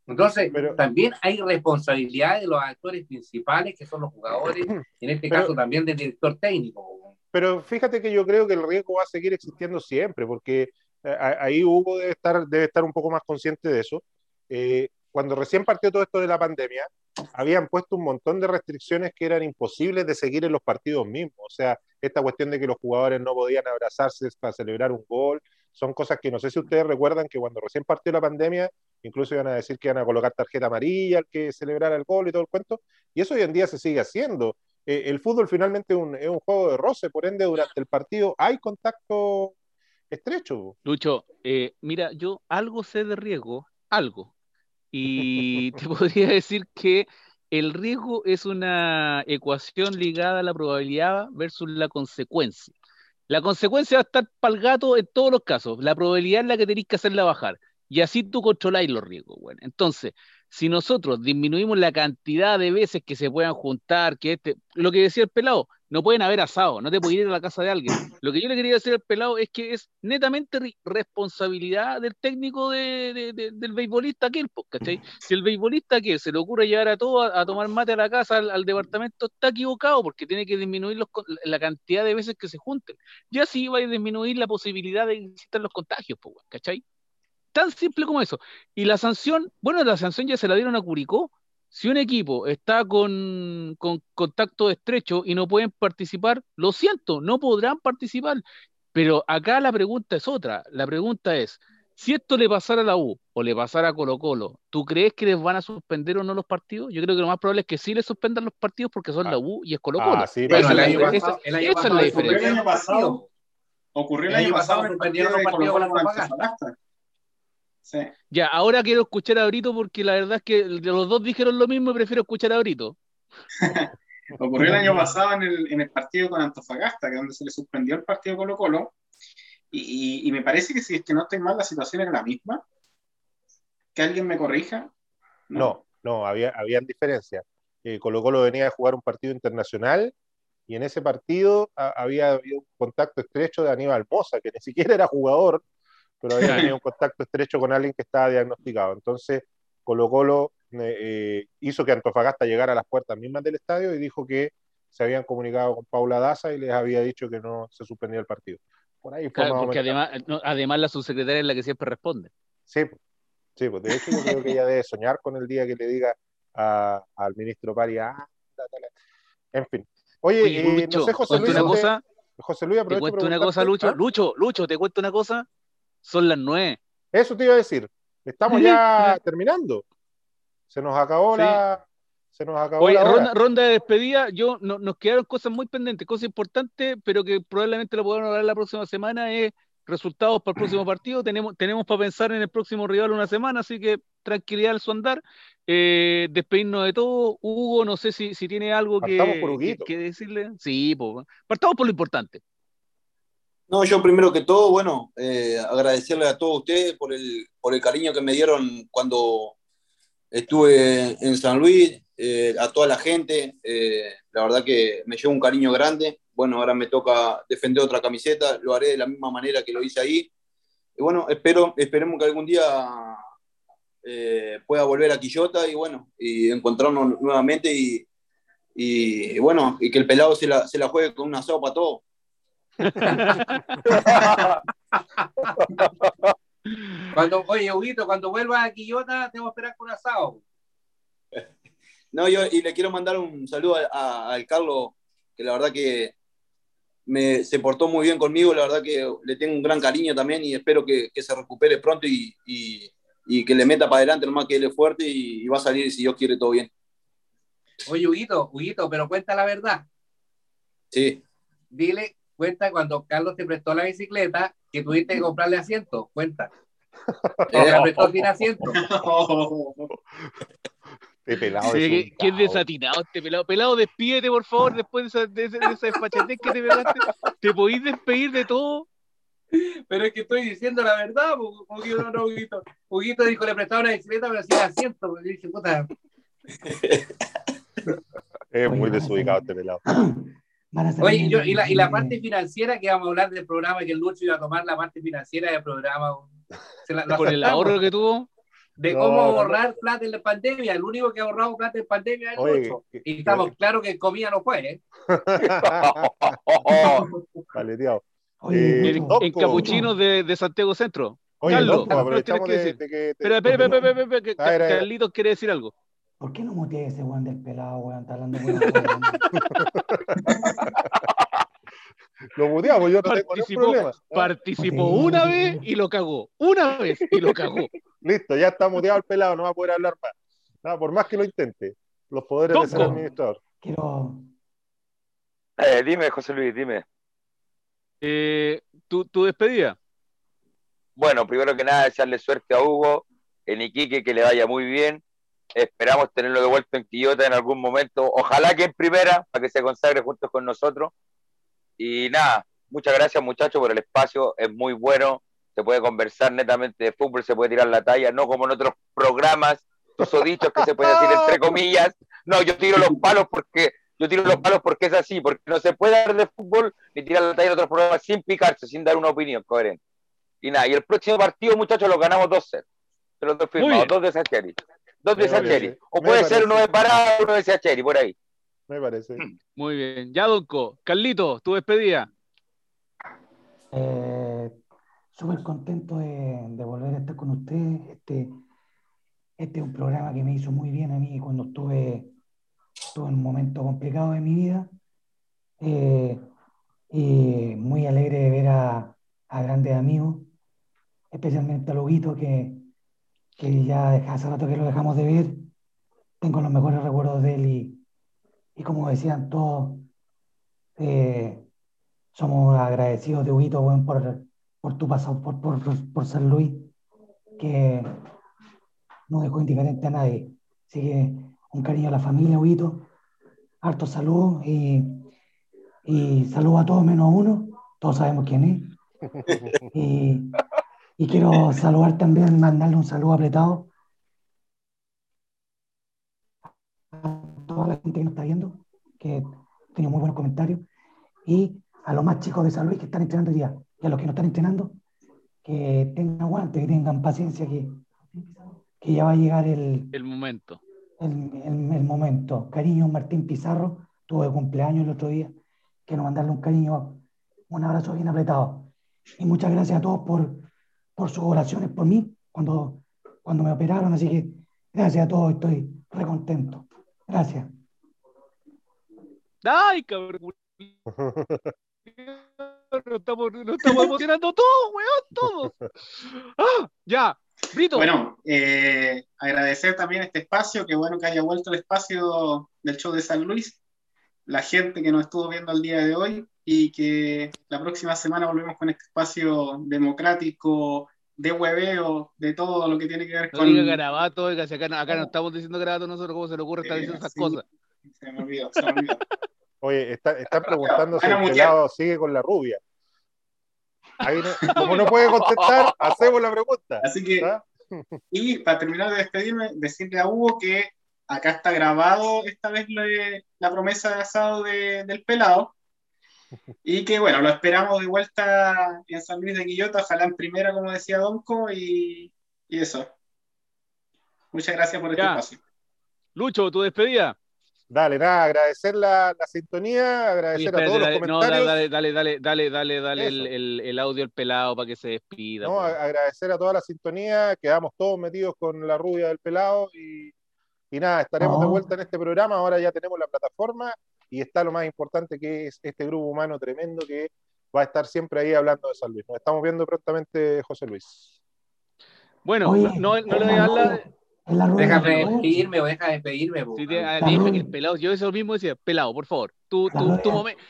Entonces, también hay responsabilidad de los actores principales, que son los jugadores, en este caso también del director técnico. Pero fíjate que yo creo que el riesgo va a seguir existiendo siempre, porque eh, ahí Hugo debe estar, debe estar un poco más consciente de eso. Eh, cuando recién partió todo esto de la pandemia, habían puesto un montón de restricciones que eran imposibles de seguir en los partidos mismos. O sea, esta cuestión de que los jugadores no podían abrazarse para celebrar un gol, son cosas que no sé si ustedes recuerdan que cuando recién partió la pandemia, incluso iban a decir que iban a colocar tarjeta amarilla al que celebrara el gol y todo el cuento, y eso hoy en día se sigue haciendo. Eh, el fútbol finalmente es un, es un, juego de roce, por ende durante el partido hay contacto estrecho. Lucho, eh, mira, yo algo sé de riesgo, algo, y te podría decir que el riesgo es una ecuación ligada a la probabilidad versus la consecuencia. La consecuencia va a estar para el gato en todos los casos. La probabilidad es la que tenéis que hacerla bajar. Y así tú controláis los riesgos. Bueno, entonces, si nosotros disminuimos la cantidad de veces que se puedan juntar, que este, lo que decía el pelado, no pueden haber asado, no te puedes ir a la casa de alguien. Lo que yo le quería decir al pelado es que es netamente responsabilidad del técnico de, del beisbolista aquel, ¿cachai? Si el beisbolista que se le ocurre llevar a todo a, tomar mate a la casa, al, departamento, está equivocado porque tiene que disminuir los, la cantidad de veces que se junten. Y así va a disminuir la posibilidad de que existan los contagios, ¿cachai? Tan simple como eso. Y la sanción, bueno, la sanción ya se la dieron a Curicó. Si un equipo está con, con contacto estrecho y no pueden participar, lo siento, no podrán participar. Pero acá la pregunta es otra. La pregunta es, si esto le pasara a la U o le pasara a Colo Colo, ¿tú crees que les van a suspender o no los partidos? Yo creo que lo más probable es que sí les suspendan los partidos porque son la ah. U y es Colo Colo. Ah, sí, bueno, el año pasado, el año pasado, ocurrió el año pasado. Ocurrió el año pasado, los partidos con la ya, ahora quiero escuchar a Brito porque la verdad es que los dos dijeron lo mismo y prefiero escuchar a Brito. Ocurrió el año pasado en el, en el, partido con Antofagasta, que es donde se le suspendió el partido Colo Colo, y, y, me parece que si es que no estoy mal, la situación era la misma. Que alguien me corrija. No, no, había, habían diferencias. Eh, Colo Colo venía a jugar un partido internacional y en ese partido había habido un contacto estrecho de Aníbal Mosa, que ni siquiera era jugador, pero había tenido un contacto estrecho con alguien que estaba diagnosticado. Entonces, Colo Colo eh, hizo que Antofagasta llegara a las puertas mismas del estadio y dijo que se habían comunicado con Paula Daza y les había dicho que no se suspendía el partido. Por ahí porque además, además la subsecretaria es la que siempre responde. Sí, sí pues de hecho yo creo que ella debe soñar con el día que le diga al ministro Paria, ah, en fin. Oye, eh, no sé, José Luis, una cosa, José Luis, te cuento una cosa, Lucho, ¿ah? Lucho, Lucho, te cuento una cosa, son las nueve. Eso te iba a decir, estamos ya terminando. Se nos acabó la, se nos acabó ronda, ronda, de despedida, yo no, nos quedaron cosas muy pendientes, cosas importantes, pero que probablemente lo podamos hablar la próxima semana, es resultados para el próximo partido. Tenemos, tenemos para pensar en el próximo rival una semana, así que tranquilidad al su andar. Eh, despedirnos de todo. Hugo, no sé si, si tiene algo que, que, decirle. Sí, pues, partamos por lo importante. No, yo primero que todo, bueno, eh, agradecerle a todos ustedes por el, por el cariño que me dieron cuando estuve en San Luis, eh, a toda la gente, eh, la verdad que me llevo un cariño grande. Bueno, ahora me toca defender otra camiseta, lo haré de la misma manera que lo hice ahí. Y bueno, espero, esperemos que algún día eh, pueda volver a Quillota y bueno, y encontrarnos nuevamente y, y, bueno, y que el pelado se la, se la juegue con una sopa todo. cuando, oye, Huguito, cuando vuelva a Quillota, tengo que esperar con asado. No, yo y le quiero mandar un saludo al Carlos, que la verdad que me, se portó muy bien conmigo, la verdad que le tengo un gran cariño también y espero que, se recupere pronto y, que le meta para adelante, nomás que él es fuerte y, va a salir si Dios quiere todo bien. Oye, Huguito, Huguito, pero cuenta la verdad. Sí. Dile, cuenta cuando Carlos te prestó la bicicleta que tuviste que comprarle asiento, cuenta. Te prestó sin asiento. Este pelado sí, qué, desatinado este pelado. Pelado, despídete, por favor, después de esa, de, esa que te pegaste. ¿Te podéis despedir de todo? Pero es que estoy diciendo la verdad, Huguito, no, no, Huguito. Huguito dijo, le prestaba una bicicleta, pero sin asiento. Dije, puta. Es muy desubicado este pelado. Oye, yo, y, la, y la parte financiera que vamos a hablar del programa, que el Lucho iba a tomar la parte financiera del programa. Se la, ¿Por el ahorro que tuvo? de cómo ahorrar plata en la pandemia. El único que ha ahorrado plata en pandemia es el Lucho. Y estamos claros que comía no fue, ¿eh? vale, tío. Oye, en, en Capuchinos de, de, Santiago Centro. Oye, Carlos, aprovechamos de, de, que... Espera, espera, espera, espera, espera, que Carlitos quiere decir algo. ¿Por qué no muteé ese weón del pelado, weón? Está hablando Lo muteamos, yo no tengo ningún problema. Participó una vez y lo cagó. Una vez y lo cagó. Listo, ya está muteado el pelado, no va a poder hablar más. Nada, por más que lo intente. Los poderes de ser administrador. Quiero. Eh, dime, José Luis, dime. Eh, ¿tu, ¿Tu despedida? Bueno, primero que nada, desearle suerte a Hugo, en Iquique, que le vaya muy bien. Esperamos tenerlo de vuelta en Quillota en algún momento. Ojalá que en primera, para que se consagre juntos con nosotros. Y nada, muchas gracias muchachos por el espacio, es muy bueno, se puede conversar netamente de fútbol, se puede tirar la talla, no como en otros programas, dichos que se puede decir entre comillas. No, yo tiro los palos porque yo tiro los palos porque es así, porque no se puede hablar de fútbol ni tirar la talla en otros programas sin picarse, sin dar una opinión coherente. Y nada, y el próximo partido, muchachos, lo ganamos 2-0. Se los dos firmados, dos de Sacheri. Dos de Sacheri. O puede ser uno de Parada, uno de Sacheri, por ahí me parece. Muy bien. Ya, Donco. Carlito, tu despedida. Eh, Súper contento de, volver a estar con ustedes. Este, este es un programa que me hizo muy bien a mí cuando estuve, estuve en un momento complicado de mi vida. Eh, y muy alegre de ver a, grandes amigos, especialmente a Loguito, que, que ya hace rato que lo dejamos de ver. Tengo los mejores recuerdos de él y, y como decían todos, eh, somos agradecidos de Huguito por, por tu pasado por, por, por, San Luis, que no dejó indiferente a nadie. Así que un cariño a la familia, Huguito, harto salud y, y saludo a todos menos a uno, todos sabemos quién es. Y, y quiero saludar también, mandarle un saludo apretado toda la gente que nos está viendo, que tenido muy buenos comentarios. Y a los más chicos de San Luis que están entrenando hoy día y a los que no están entrenando, que tengan aguante, que tengan paciencia, que, que ya va a llegar el, el momento. El, el, momento. Cariño, Martín Pizarro, tuvo cumpleaños el otro día. Quiero mandarle un cariño, un abrazo bien apretado. Y muchas gracias a todos por, por sus oraciones por mí cuando, cuando me operaron. Así que gracias a todos, estoy recontento. Gracias. ¡Ay, cabrón! Nos estamos, estamos emocionando todos, weón, todos. ¡Ah! Ya, Brito. Bueno, eh, agradecer también este espacio, que bueno que haya vuelto el espacio del show de San Luis, la gente que nos estuvo viendo el día de hoy y que la próxima semana volvemos con este espacio democrático, de hueveo, de todo lo que tiene que ver no con. garabato, acá, acá no estamos diciendo garabato nosotros, ¿cómo se le ocurre estar diciendo esas cosas? Se me olvidó, se me olvidó. Oye, está, están preguntando si el pelado sigue con la rubia. como no puede contestar, hacemos la pregunta. Así que, y para terminar de despedirme, decirle a Hugo que acá está grabado esta vez la promesa de asado del pelado. Y que bueno, lo esperamos de vuelta en San Luis de Quillota, ojalá en primera, como decía Donco, y, y eso. Muchas gracias por este espacio. Lucho, tu despedida. Dale, nada, agradecer la, la sintonía, agradecer a todos los comentarios. No, dale, dale, dale, dale, dale, dale el, el, el, audio al pelado para que se despida. No, agradecer a toda la sintonía, quedamos todos metidos con la rubia del pelado y, y nada, estaremos de vuelta en este programa. Ahora ya tenemos la plataforma y está lo más importante que es este grupo humano tremendo que va a estar siempre ahí hablando de San Luis. Nos estamos viendo prontamente, José Luis. Bueno, no, no, le voy a hablar Déjame despedirme o deja despedirme. Sí, dime que el pelado, yo eso mismo decía, pelado, por favor, tu, tu, tu momento.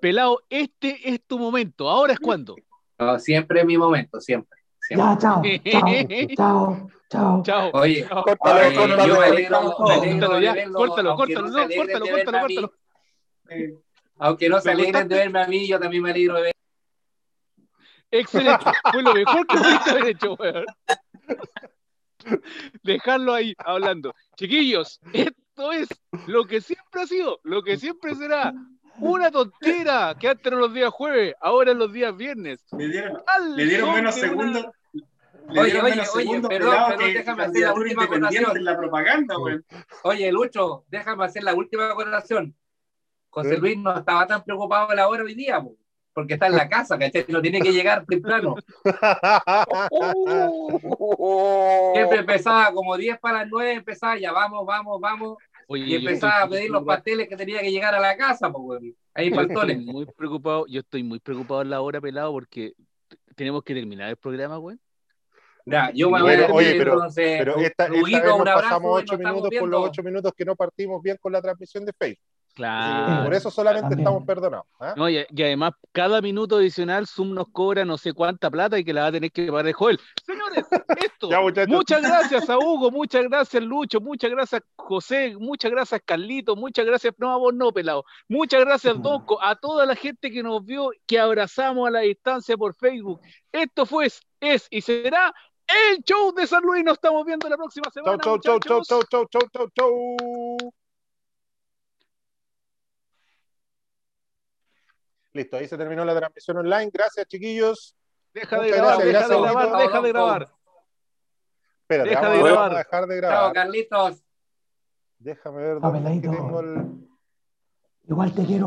Pelado, este es tu momento, ahora es cuando. No, siempre es mi momento, siempre. siempre. Ya, chao, chao, chao, chao. Oye, córtalo, córtalo, córtalo, córtalo, no, córtalo, córtalo, Aunque no se alegren de verme a mí, yo también me alegro de ver. Excelente, fue lo mejor que pudiste haber hecho, weón. dejarlo ahí hablando. Chiquillos, esto es lo que siempre ha sido, lo que siempre será. Una tontera que antes eran los días jueves, ahora en los días viernes. Le dieron, le dieron menos segundos. Le oye, oye, oye, perdón, perdón, déjame hacer la última acotación. la propaganda, Oye, Lucho, déjame hacer la última acotación. José Luis no estaba tan preocupado a la hora hoy día, porque está en la casa, ¿cachai? No tiene que llegar temprano. Siempre empezaba como 10 para las 9, empezaba ya, vamos, vamos, vamos. y empezaba a pedir los pasteles que tenía que llegar a la casa, pues, ahí faltones. Muy preocupado, yo estoy muy preocupado en la hora, pelado, porque tenemos que terminar el programa, güey. Ya, yo me voy a oye, pero, entonces, pero esta, esta vez nos pasamos 8 minutos por los 8 minutos que no partimos bien con la transmisión de Facebook. Claro. Por eso solamente estamos perdonados. ¿ah? No, y, además, cada minuto adicional, Zoom nos cobra no sé cuánta plata y que la va a tener que pagar de Joel. Señores, esto. muchas gracias a Hugo, muchas gracias Lucho, muchas gracias José, muchas gracias Carlito, muchas gracias, no, a vos no, pelado. Muchas gracias, Doco, a toda la gente que nos vio, que abrazamos a la distancia por Facebook. Esto fue, es y será el show de San Luis. Nos estamos viendo la próxima semana. Chau, chau, chau, chau, chau, chau, chau, chau. Listo, ahí se terminó la transmisión online. Gracias, chiquillos. Deja de grabar, deja de grabar, deja de grabar. Espérate, deja de grabar. a dejar de grabar. Chao, Carlitos. Déjame ver dónde tengo el... Igual te quiero